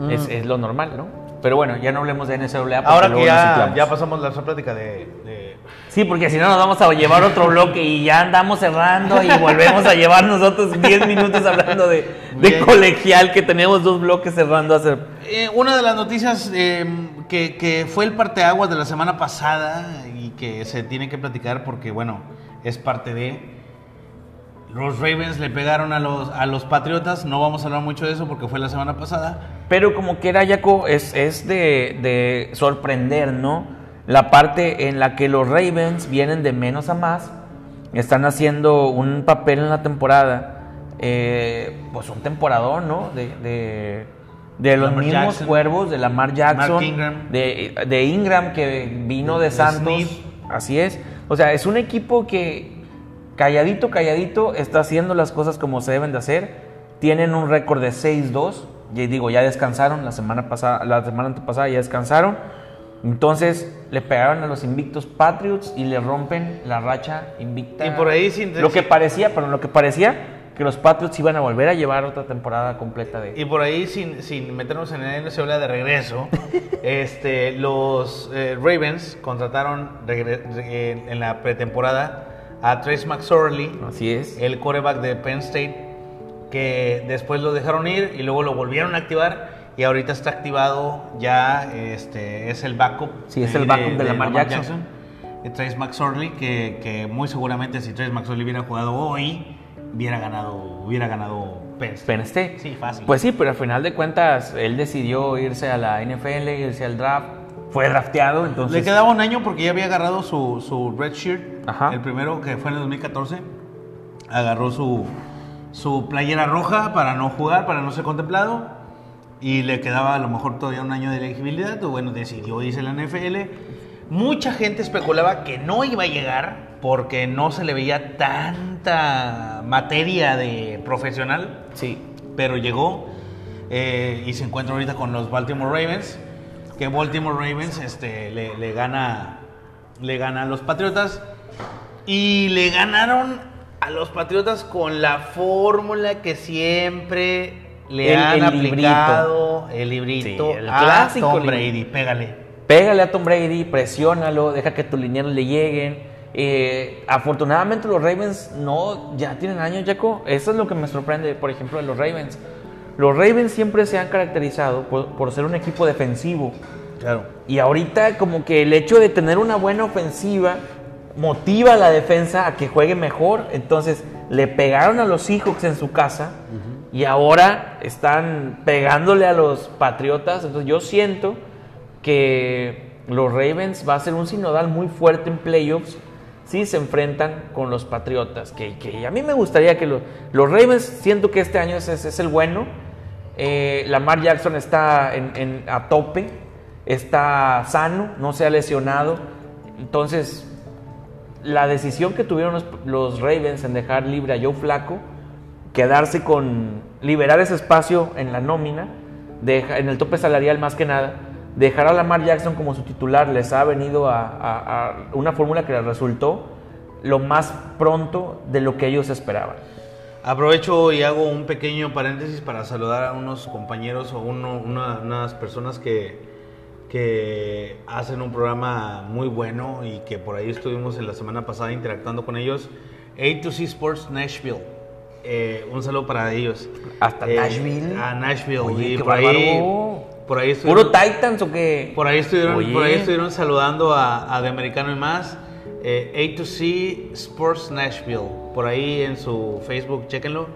es, es lo normal, ¿no? Pero bueno, ya no hablemos de NCAA. porque Ahora que ya, ya pasamos la plática de, de- Sí, porque si no nos vamos a llevar otro bloque y ya andamos cerrando y volvemos a llevar nosotros 10 minutos hablando de, colegial que tenemos dos bloques cerrando hace... Eh, una de las noticias eh, que, que fue el parteaguas de la semana pasada y que se tiene que platicar porque, bueno, es parte de. Los Ravens le pegaron a los, a los Patriotas. No vamos a hablar mucho de eso porque fue la semana pasada. Pero como que era, Yaco, es, es de, de sorprender, ¿no? La parte en la que los Ravens vienen de menos a más, están haciendo un papel en la temporada, eh, pues un temporador, ¿no? De, de, de los Lamar mismos Jackson. cuervos, de Lamar Jackson, Mark Ingram. De, de Ingram que vino de, Santos, así es. O sea, es un equipo que calladito, calladito, está haciendo las cosas como se deben de hacer. Tienen un récord de 6-2. Y digo, ya descansaron la semana pasada, la semana antepasada ya descansaron. Entonces le pegaron a los invictos Patriots y le rompen la racha invicta. Y por ahí sin- lo que parecía, pero lo que parecía que los Patriots iban a volver a llevar otra temporada completa de Y por ahí, sin, sin meternos en el NCAA de regreso, este, los eh, Ravens contrataron en la pretemporada a Trace McSorley, Así es. el quarterback de Penn State, que después lo dejaron ir y luego lo volvieron a activar y ahorita está activado ya, este, es el backup. Sí, es el backup de Lamar Jackson. Eh, Trace McSorley, que, que muy seguramente si Trace McSorley hubiera jugado hoy, hubiera ganado, hubiera ganado Penn State. Penn State. Sí, fácil. Pues sí, pero al final de cuentas él decidió irse a la NFL, irse al draft. Fue drafteado, entonces... Le quedaba un año porque ya había agarrado su, su red shirt. Ajá. El primero que fue en el 2014. Agarró su, su playera roja para no jugar, para no ser contemplado. Y le quedaba a lo mejor todavía un año de elegibilidad. O bueno, decidió irse a la NFL. Mucha gente especulaba que no iba a llegar porque no se le veía tanta materia de profesional Sí. pero llegó eh, y se encuentra ahorita con los Baltimore Ravens. Que Baltimore Ravens este, le, le gana, le gana a los Patriotas y le ganaron a los Patriotas con la fórmula que siempre le El- han el librito. aplicado el librito Sí, el a clásico Tom librito. Brady. Pégale. Pégale a Tom Brady, presiónalo, deja que tus lineanos le lleguen. Eh, afortunadamente los Ravens no, ya tienen años, Jaco. Eso es lo que me sorprende, por ejemplo, de los Ravens. Los Ravens siempre se han caracterizado por, por ser un equipo defensivo. Claro. Y ahorita como que el hecho de tener una buena ofensiva motiva a la defensa a que juegue mejor. Entonces le pegaron a los Seahawks en su casa y ahora están pegándole a los Patriotas. Entonces yo siento que los Ravens va a ser un sinodal muy fuerte en playoffs si se enfrentan con los Patriotas. Que, que a mí me gustaría que los, los Ravens, siento que este año es, es- es el bueno. Eh, Lamar Jackson está en- a tope, está sano, no se ha lesionado. Entonces, la decisión que tuvieron los, Ravens en dejar libre a Joe Flaco quedarse con, liberar ese espacio en la nómina, en el tope salarial más que nada, dejar a Lamar Jackson como su titular, les ha venido a- a una fórmula que les resultó lo más pronto de lo que ellos esperaban. Aprovecho y hago un pequeño paréntesis para saludar a unos compañeros o uno- una- unas personas que, que hacen un programa muy bueno y que por ahí estuvimos en la semana pasada interactuando con ellos. A2C Sports Nashville. Eh, un saludo para ellos. Hasta Eh, Nashville. A Nashville. Oye, y qué por ahí, bárbaro. por ahí ¿Puro Titans o qué? por ahí estuvieron, Oye. por ahí estuvieron saludando a, a De Americano y más. Eh, A2C Sports Nashville. Por ahí en su Facebook, chéquenlo.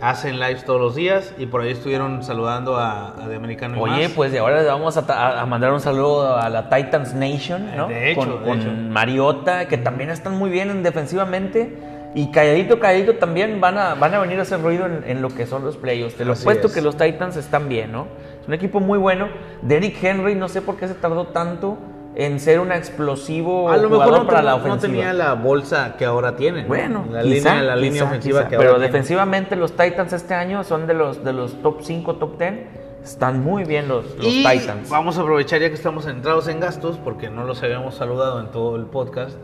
Hacen lives todos los días y por ahí estuvieron saludando a, a De Americano y más. Oye, pues de ahora le vamos a, a mandar un saludo a la Titans Nation, ¿no? De hecho, con, de con hecho. Mariota, que también están muy bien en defensivamente. Y calladito, calladito también van a, van a venir a hacer ruido en, en lo que son los playoffs. Te lo Así puesto es. que los Titans están bien, ¿no? Es un equipo muy bueno. Derrick Henry, no sé por qué se tardó tanto en ser un explosivo a lo jugador mejor no, para la no ofensiva. tenía la bolsa que ahora tiene. ¿no? Bueno, la quizá, línea, la línea quizá, ofensiva quizá. que Pero ahora tiene. defensivamente los Titans este año son de los de los top 5, top 10. Están muy bien los, los y Titans. vamos a aprovechar ya que estamos entrados en gastos, porque no los habíamos saludado en todo el podcast,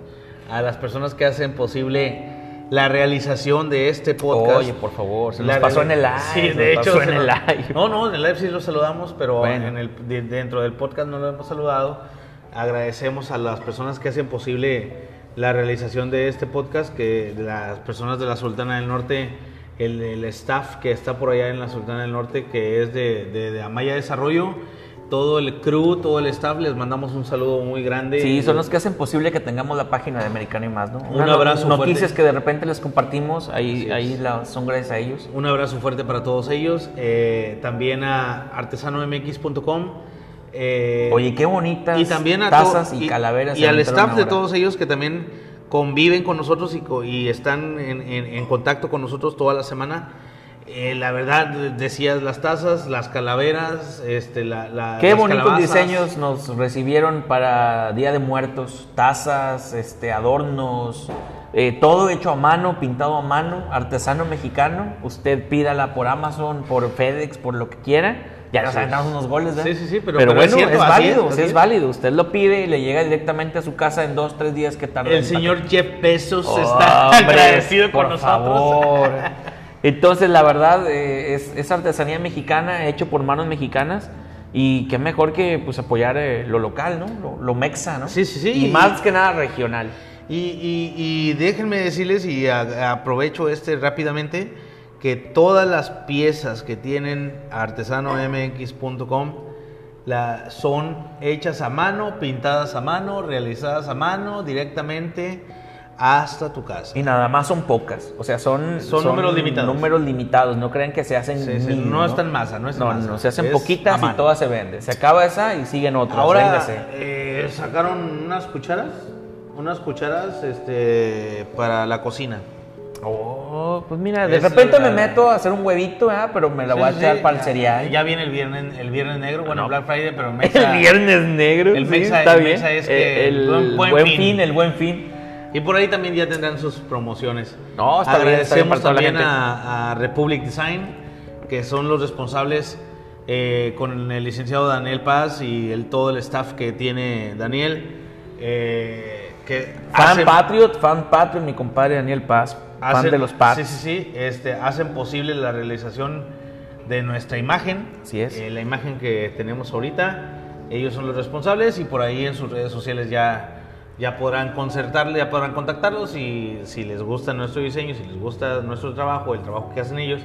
a las personas que hacen posible la realización de este podcast. Oye, por favor, se nos La pasó en el live. Sí, de hecho. pasó en el live. No, no, en el live sí los saludamos, pero Bueno. en el, de- dentro del podcast no lo hemos saludado. Agradecemos a las personas que hacen posible la realización de este podcast, que las personas de la Sultana del Norte, el, el staff que está por allá en la Sultana del Norte, que es de, de, de Amaya Desarrollo, todo el crew, todo el staff, les mandamos un saludo muy grande. Sí, son los que hacen posible que tengamos la página de Americano y más, ¿no? Un Unas no- abrazo Noticias fuerte. que de repente les compartimos, ahí, ahí la- son gracias a ellos. Un abrazo fuerte para todos ellos. eh, también a artesanomx.com. eh, Oye, qué bonitas y también a tazas y, calaveras. Y al staff de todos ellos que también conviven con nosotros y, están en, en- en contacto con nosotros toda la semana. Eh, la verdad, decías las tazas, las calaveras, este, la, la- Qué las bonitos calabazas. diseños nos recibieron para Día de Muertos, tazas, este, adornos, eh, todo hecho a mano, pintado a mano, artesano mexicano. Usted pídala por Amazon, por FedEx, por lo que quiera. Ya nos han dado unos goles, ¿verdad? Sí, sí, sí, pero- pero, pero es bueno, es, cierto, válido, es, sí es válido. Usted lo pide y le llega directamente a su casa en dos, tres días que tarda. El señor Jeff Bezos está Hombre, agradecido con por nosotros. favor. Entonces, la verdad, eh, es, es artesanía mexicana, hecho por manos mexicanas. Y qué mejor que pues apoyar eh, lo local, ¿no? Lo, lo mexa, ¿no? Sí, sí, sí. Y más que nada regional. Y, y- y déjenme decirles, y a- aprovecho este rápidamente, que todas las piezas que tienen artesanomx.com la, son hechas a mano, pintadas a mano, realizadas a mano, directamente hasta tu casa. Y nada más son pocas. O sea, son, Son números limitados. números limitados. No crean que se hacen. Sí, sí, mil, no está en masa, no en No, masa. no, se hacen Es poquitas y todas se venden. Se acaba esa y siguen otras. Ahora eh, sacaron unas cucharas, unas cucharas este, para la cocina. Oh, pues mira, de Es repente la- me meto a hacer un huevito, pero me la voy a Sí, echar sí, para el ya- cereal. Ya viene el viernes, el viernes negro, bueno, No. Black Friday, pero El Mexa- viernes negro. El sí, Mexa- está el bien. Mexa es que Eh, el buen- fin. fin, el buen fin. Y por ahí también ya tendrán sus promociones. No, está bien, está bien Agradecemos también a, a Republic Design, que son los responsables eh, con el licenciado Daniel Paz y el, todo el staff que tiene Daniel. eh, que Fan Patriot, fan Patriot, mi compadre Daniel Paz, fan hacen- de los Pats. Sí, sí, sí. Este, hacen posible la realización de nuestra imagen. Así es. Eh, la imagen que tenemos ahorita. Ellos son los responsables y por ahí en sus redes sociales ya, ya podrán concertarle, ya podrán contactarlos y si les gusta nuestro diseño, si les gusta nuestro trabajo, el trabajo que hacen ellos,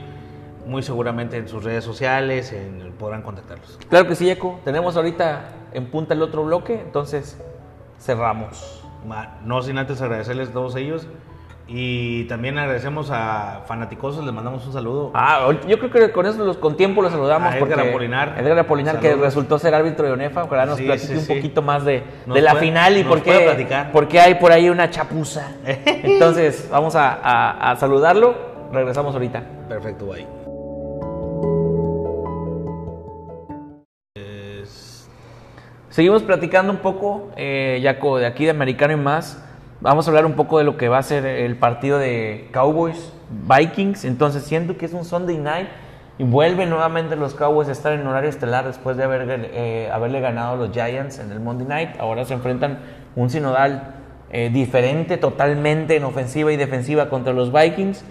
muy seguramente en sus redes sociales en- podrán contactarlos. Claro que sí, Eco. Tenemos ahorita en punta el otro bloque, entonces cerramos. No sin antes agradecerles a todos ellos y también agradecemos a Fanaticosos, les mandamos un saludo. Ah, yo creo que con eso los, con tiempo lo saludamos. A Edgar Apolinar. Edgar Apolinar, que resultó ser árbitro de ONEFA. Ojalá nos Sí, platique sí, un sí. poquito más de, de la puede- final y por qué, por qué hay por ahí una chapuza. Entonces, vamos a, a- a saludarlo. Regresamos ahorita. Perfecto, bye. Es- Seguimos platicando un poco, eh, Yaco, de aquí de Americano y más. Vamos a hablar un poco de lo que va a ser el partido de Cowboys Vikings. Entonces siento que es un Sunday night y vuelven nuevamente los Cowboys a estar en horario estelar después de haber, eh, haberle ganado a los Giants en el Monday night. Ahora se enfrentan un sinodal eh, diferente totalmente en ofensiva y defensiva contra los Vikings.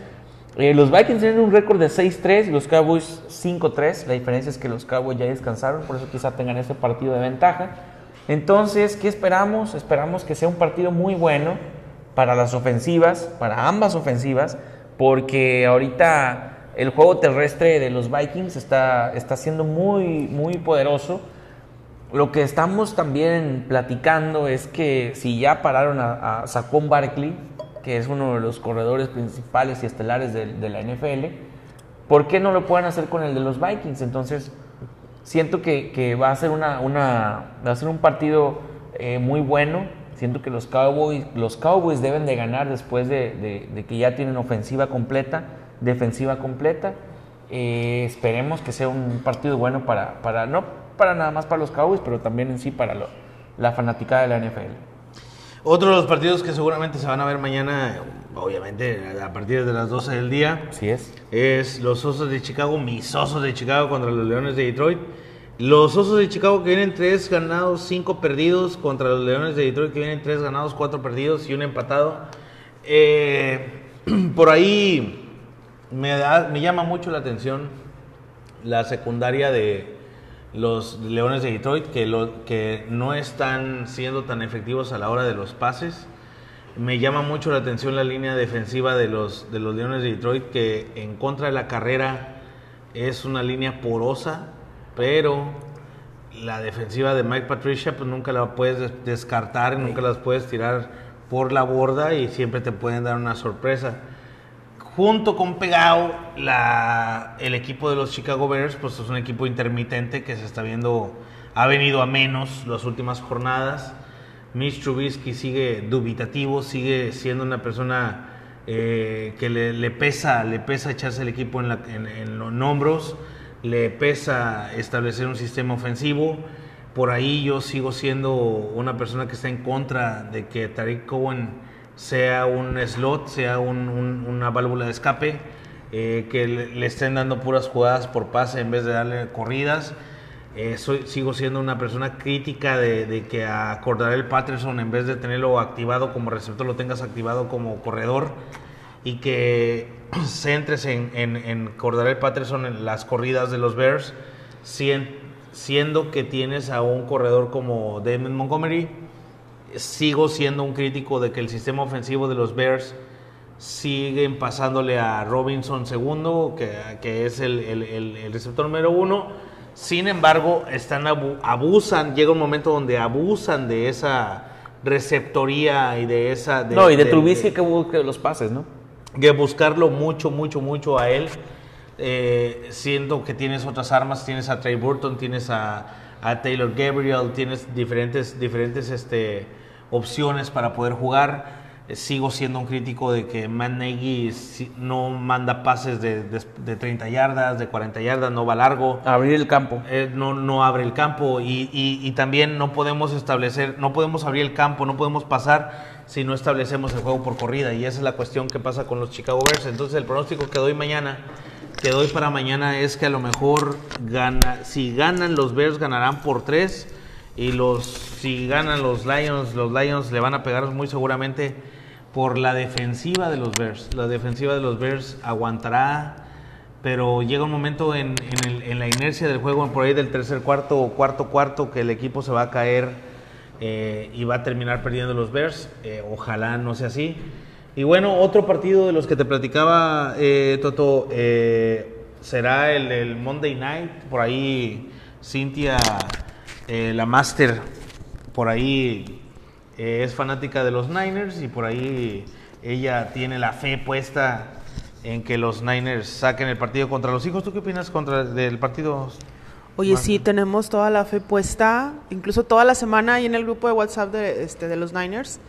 Eh, los Vikings tienen un récord de 6-3 y los Cowboys 5-3. La diferencia es que los Cowboys ya descansaron, por eso quizá tengan ese partido de ventaja. Entonces, ¿qué esperamos? Esperamos que sea un partido muy bueno para las ofensivas, para ambas ofensivas, porque ahorita el juego terrestre de los Vikings está, está siendo muy, muy poderoso. Lo que estamos también platicando es que si ya pararon a, a Saquon Barkley, que es uno de los corredores principales y estelares de, de, la NFL, ¿por qué no lo pueden hacer con el de los Vikings? Entonces, siento que, que va, a ser una, una, va a ser un partido eh, muy bueno. Siento que los Cowboys, los Cowboys deben de ganar después de, de, que ya tienen ofensiva completa, defensiva completa. Eh, esperemos que sea un partido bueno para, para, no para nada más para los Cowboys, pero también en sí para lo, la fanaticada de la NFL. Otro de los partidos que seguramente se van a ver mañana, obviamente a partir de las 12 del día, Así es. es los Osos de Chicago, mis Osos de Chicago contra los Leones de Detroit. Los Osos de Chicago que vienen 3 ganados, 5 perdidos contra los Leones de Detroit que vienen 3 ganados, 4 perdidos y un empatado. Eh, por ahí me, da, me llama mucho la atención la secundaria de los Leones de Detroit que, no están siendo tan efectivos a la hora de los pases. Me llama mucho la atención la línea defensiva de los, de los Leones de Detroit que en contra de la carrera es una línea porosa, pero la defensiva de Mike Patricia pues nunca la puedes descartar, nunca las puedes tirar por la borda y siempre te pueden dar una sorpresa junto con pegado la, el equipo de los Chicago Bears, pues es un equipo intermitente que se está viendo, ha venido a menos las últimas jornadas. Mitch Trubisky sigue dubitativo, sigue siendo una persona eh, que le, le, pesa, le pesa echarse el equipo en, la, en, los hombros, le pesa establecer un sistema ofensivo. Por ahí yo sigo siendo una persona que está en contra de que Tariq Cohen sea un slot, sea un, un, una válvula de escape, eh, que le, estén dando puras jugadas por pase en vez de darle corridas. Eh, soy, sigo siendo una persona crítica de, de que a Cordarel Patterson, en vez de tenerlo activado como receptor, lo tengas activado como corredor y que centres en, en, en Cordarel Patterson en las corridas de los Bears, siendo que tienes a un corredor como David Montgomery sigo siendo un crítico de que el sistema ofensivo de los Bears siguen pasándole a Robinson segundo, que, que es el, el, el, receptor número uno. Sin embargo, están abu abusan, llega un momento donde abusan de esa receptoría y de esa... De, no, y de, de Trubisky que busque los pases, ¿no? De buscarlo mucho, mucho, mucho a él. Eh, siendo que tienes otras armas, tienes a Trey Burton, tienes a, a Taylor Gabriel, tienes diferentes, diferentes este, opciones para poder jugar. Eh, sigo siendo un crítico de que Matt Nagy no manda pases de, de, de, 30 yardas, de 40 yardas, no va largo. Abrir el campo. Eh, no, no abre el campo y, y, y, también no podemos establecer, no podemos abrir el campo, no podemos pasar si no establecemos el juego por corrida. Y esa es la cuestión que pasa con los Chicago Bears. Entonces el pronóstico que doy mañana, que doy para mañana es que a lo mejor gana, si ganan los Bears ganarán por 3 y los si ganan los Lions, los Lions le van a pegar muy seguramente por la defensiva de los Bears. La defensiva de los Bears aguantará, pero llega un momento en, en, la inercia del juego, por ahí del tercer cuarto o cuarto cuarto, que el equipo se va a caer eh, y va a terminar perdiendo los Bears. Eh, ojalá no sea así. Y bueno, otro partido de los que te platicaba, eh, Toto, será el, el Monday Night. Por ahí Cintia eh, la Master por ahí eh, es fanática de los Niners y por ahí ella tiene la fe puesta en que los Niners saquen el partido contra los hijos. ¿Tú qué opinas contra del partido? Oye, sí, tenemos toda la fe puesta, incluso toda la semana ahí en el grupo de WhatsApp de, este, de los Niners.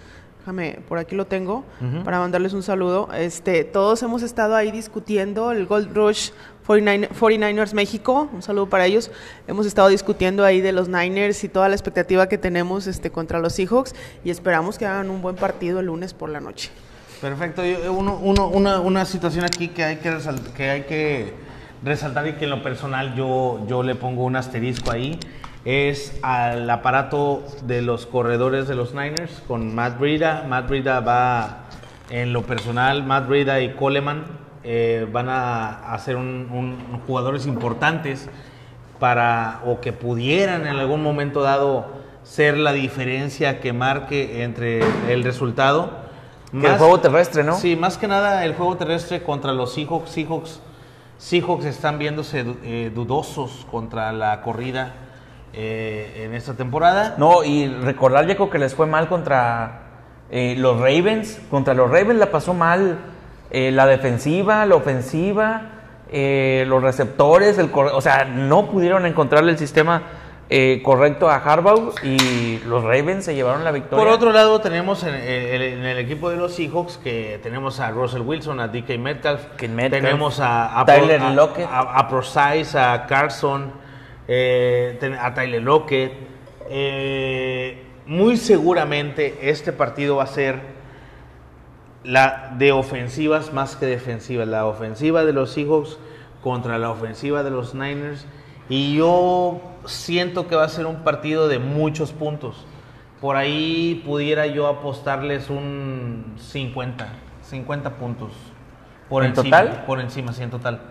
Déjame, por aquí lo tengo para mandarles un saludo. Este, todos hemos estado ahí discutiendo el Gold Rush 49, 49ers México. Un saludo para ellos. Hemos estado discutiendo ahí de los Niners y toda la expectativa que tenemos este, contra los Seahawks y esperamos que hagan un buen partido el lunes por la noche. Perfecto. Yo- uno- uno- una, una situación aquí que hay que, resal- que hay que resaltar y que en lo personal yo, yo le pongo un asterisco ahí es al aparato de los corredores de los Niners con Matt Breida. Matt Breida va en lo personal, Matt Breida y Coleman eh, van a, a ser un- un- jugadores importantes para o que pudieran en algún momento dado ser la diferencia que marque entre el resultado. Que el juego terrestre, ¿no? Sí, más que nada el juego terrestre contra los Seahawks. Seahawks, Seahawks están viéndose eh, dudosos contra la corrida eh, en esta temporada. No, y recordar, Jaco, que les fue mal contra eh, los Ravens. Contra los Ravens la pasó mal eh, la defensiva, la ofensiva, los receptores, el o sea, no pudieron encontrarle el sistema eh, correcto a Harbaugh y los Ravens se llevaron la victoria. Por otro lado, tenemos en, en- en el equipo de los Seahawks que tenemos a Russell Wilson, a DK Metcalf, Metcalf, tenemos a, a, Tyler a- Lockett. a, a Procise, a Carson, eh, a Tyler Lockett. Eh, muy seguramente este partido va a ser la de ofensivas más que defensivas. La ofensiva de los Seahawks contra la ofensiva de los Niners. Y yo siento que va a ser un partido de muchos puntos. Por ahí pudiera yo apostarles un 50, 50 puntos. Por ¿En encima, total? Por encima, sí, en total.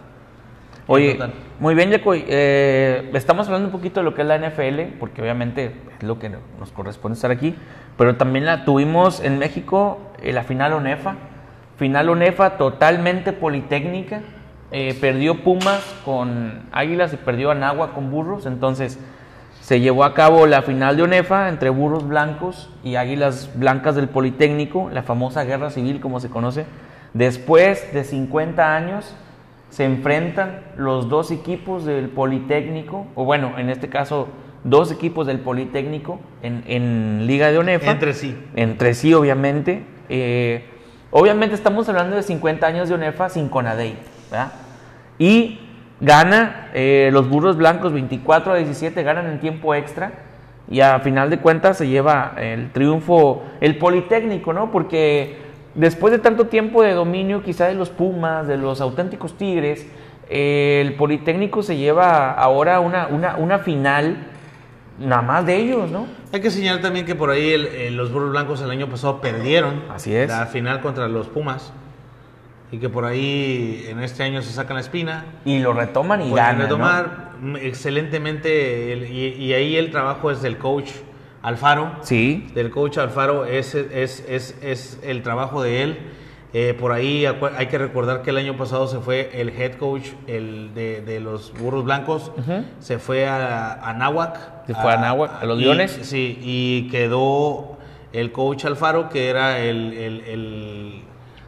Oye, total. muy bien, Jaco. eh, estamos hablando un poquito de lo que es la NFL, porque obviamente es lo que nos corresponde estar aquí, pero también la tuvimos en México, eh, la final ONEFA. Final ONEFA totalmente politécnica. eh, perdió Pumas con Águilas y perdió Anagua con Burros. Entonces se llevó a cabo la final de ONEFA entre Burros Blancos y Águilas Blancas del Politécnico, la famosa guerra civil como se conoce. Después de 50 años, se enfrentan los dos equipos del Politécnico, o bueno, en este caso, dos equipos del Politécnico en, en Liga de ONEFA. Entre sí. Entre sí, obviamente. Eh, obviamente estamos hablando de 50 años de ONEFA sin Conadey, ¿verdad? Y gana eh, los burros blancos 24 a 17, ganan en tiempo extra. Y a final de cuentas se lleva el triunfo, el Politécnico, ¿no? Porque después de tanto tiempo de dominio, quizá de los Pumas, de los auténticos Tigres, eh, el Politécnico se lleva ahora una, una, una final nada más de ellos, ¿no? Hay que señalar también que por ahí el- eh, los Burros Blancos el año pasado perdieron Así es. la final contra los Pumas. Y que por ahí en este año se sacan la espina. Y lo retoman y ganan. retomar mm, excelentemente. el- y, y ahí el trabajo es del coach Alfaro. Sí. Del coach Alfaro es, es, es, es el trabajo de él. Eh, por ahí hay que recordar que el año pasado se fue el head coach el de, de los Burros Blancos. Se fue a, a Náhuac. Se fue a Náhuac, a los y- Leones. Sí, y quedó el coach Alfaro, que era el, el- el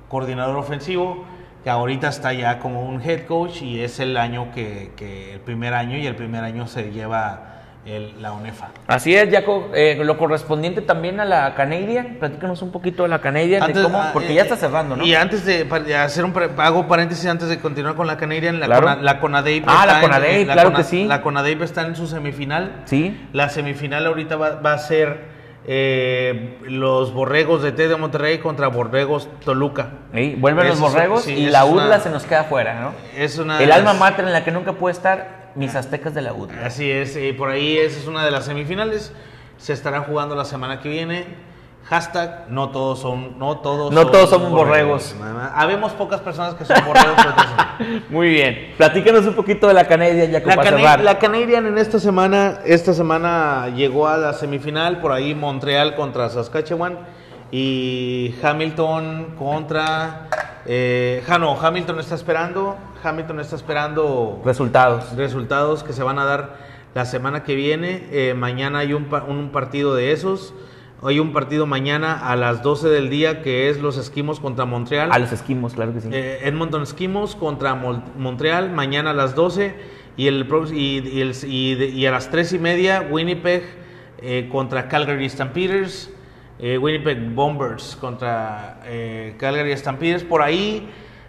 coordinador ofensivo, que ahorita está ya como un head coach y es el año que, que el primer año y el primer año se lleva el- la UNEFA. Así es, Jaco. Eh, lo correspondiente también a la Canadian. Platícanos un poquito de la Canadian, de Antes- cómo- ah, porque eh, ya está cerrando, ¿no? Y antes de de hacer un pre- hago paréntesis antes de continuar con la Canadian, la, Claro. Cona- la CONADEIP Ah, la está en- CONADEIP, la claro Cona- que sí. La CONADEIP está en su semifinal. Sí. La semifinal ahorita va, va a ser eh, los Borregos de T de Monterrey contra Borregos Toluca. Ey, vuelven los borregos sí, y la una- UDLA se nos queda fuera, ¿no? Es una de El alma mater en la que nunca puede estar mis aztecas de la UDLA. Así es, y por ahí esa es una de las semifinales. Se estará jugando la semana que viene. Hashtag, no todos son, no todos No todos somos borregos. Más. Habemos pocas personas que son borregos. Muy bien. Platícanos un poquito de la Canadian, Jaco, La, Cana- la Canadian en esta semana, esta semana llegó a la semifinal, por ahí Montreal contra Saskatchewan y Hamilton contra... Eh, ja, no, Hamilton está esperando, Hamilton está esperando Resultados. resultados que se van a dar la semana que viene. Eh, mañana hay un, un partido de esos. Hay un partido mañana a las 12 del día que es los Esquimos contra Montreal. A los esquimos, claro que sí. Eh, Edmonton Esquimos contra Mol- Montreal mañana a las 12 y, el, y, y el- y y a las 3 y media Winnipeg eh, contra Calgary Stampeders. Eh, Winnipeg Bombers contra eh, Calgary Stampeders. Por ahí,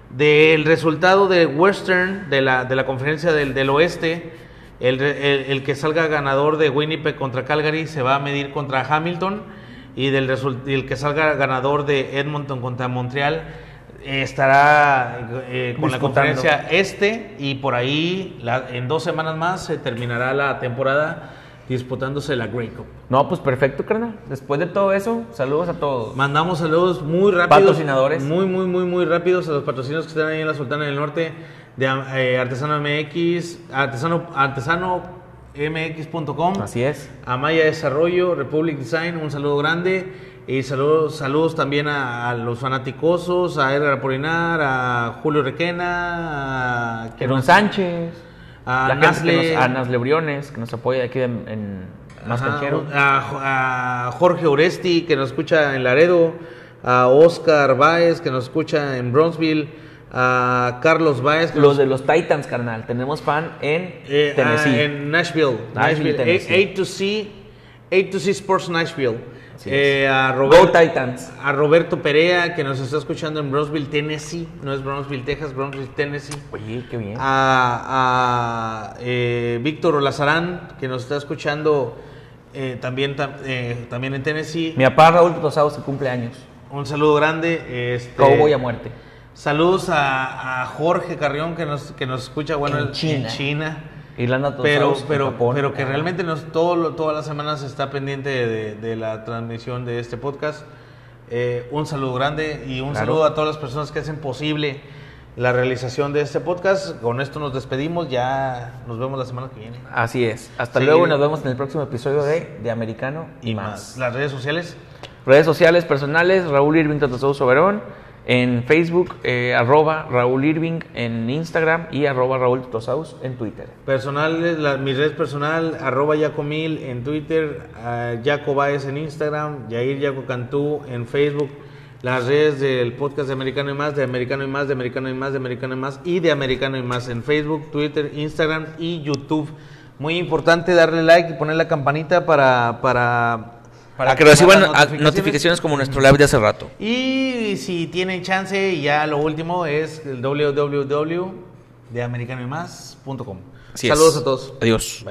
del resultado de Western, de la, de la conferencia del, del oeste, el, el- el que salga ganador de Winnipeg contra Calgary se va a medir contra Hamilton. Y del result- y el que salga ganador de Edmonton contra Montreal eh, estará eh, con la conferencia este y por ahí la- en dos semanas más se terminará la temporada disputándose la Grey Cup. No, pues perfecto, carnal. Después de todo eso, saludos a todos. Mandamos saludos muy rápidos. Patrocinadores. Muy, muy, muy, muy rápidos a los patrocinios que están ahí en la Sultana del Norte de eh, Artesano MX, artesano, artesano.mx.com. Así es. Amaya Desarrollo, Republic Design, un saludo grande. Y saludos, saludos también a, a los fanaticosos, a Edgar Apolinar, a Julio Requena, a, Querón Sánchez. A Nasle. que nos, a Nasle Briones, que nos apoya aquí en, en Más Ajá, Canchero. A, a Jorge Oresti, que nos escucha en Laredo. A Oscar Baez, que nos escucha en Bronzeville. A Carlos Baez, que Los nos de los Titans, carnal. Tenemos fan en eh, Tennessee. ah, en Nashville. Nashville, Tennessee. A, to C, A to C Sports Nashville. Eh, a, Go Roberto, Titans. a Roberto Perea, que nos está escuchando en Brownsville, Tennessee. No es Brownsville, Texas, Brownsville, Tennessee. Oye, qué bien. A, a, eh, Víctor Olazarán, que nos está escuchando eh, también, tam- también en Tennessee. Mi papá Raúl Tosados que cumple años. Un saludo grande. Este, Cowboy a muerte. Saludos a, a Jorge Carrión, que nos, que nos escucha bueno, En China. China. Irlanda Pero, Tosados en pero, Japón. pero que realmente nos, todo, todas las semanas está pendiente de, de la transmisión de este podcast. Eh, un saludo grande y un Claro. saludo a todas las personas que hacen posible la realización de este podcast. Con esto nos despedimos, ya nos vemos la semana que viene. Así es. Hasta Sí. luego y nos vemos en el próximo episodio de De Americano y, más. Las redes sociales. Redes sociales personales, Raúl Irving Totosaus Soberón. En Facebook, eh, arroba Raúl Irving en Instagram y arroba Raúl Totosaus en Twitter. Personales, la, mi red personal, arroba Yacomil en Twitter, uh, en Instagram, Yair Yaco Cantú en Facebook, las redes del podcast de Americano y Más, de Americano y Más, de Americano y Más, de Americano y Más y de Americano y Más en Facebook, Twitter, Instagram y YouTube. Muy importante darle like y poner la campanita para... para Para que reciban las a- notificaciones como nuestro live de hace rato. Y si tienen chance, y ya lo último es el es. Saludos a todos. Adiós. Bye.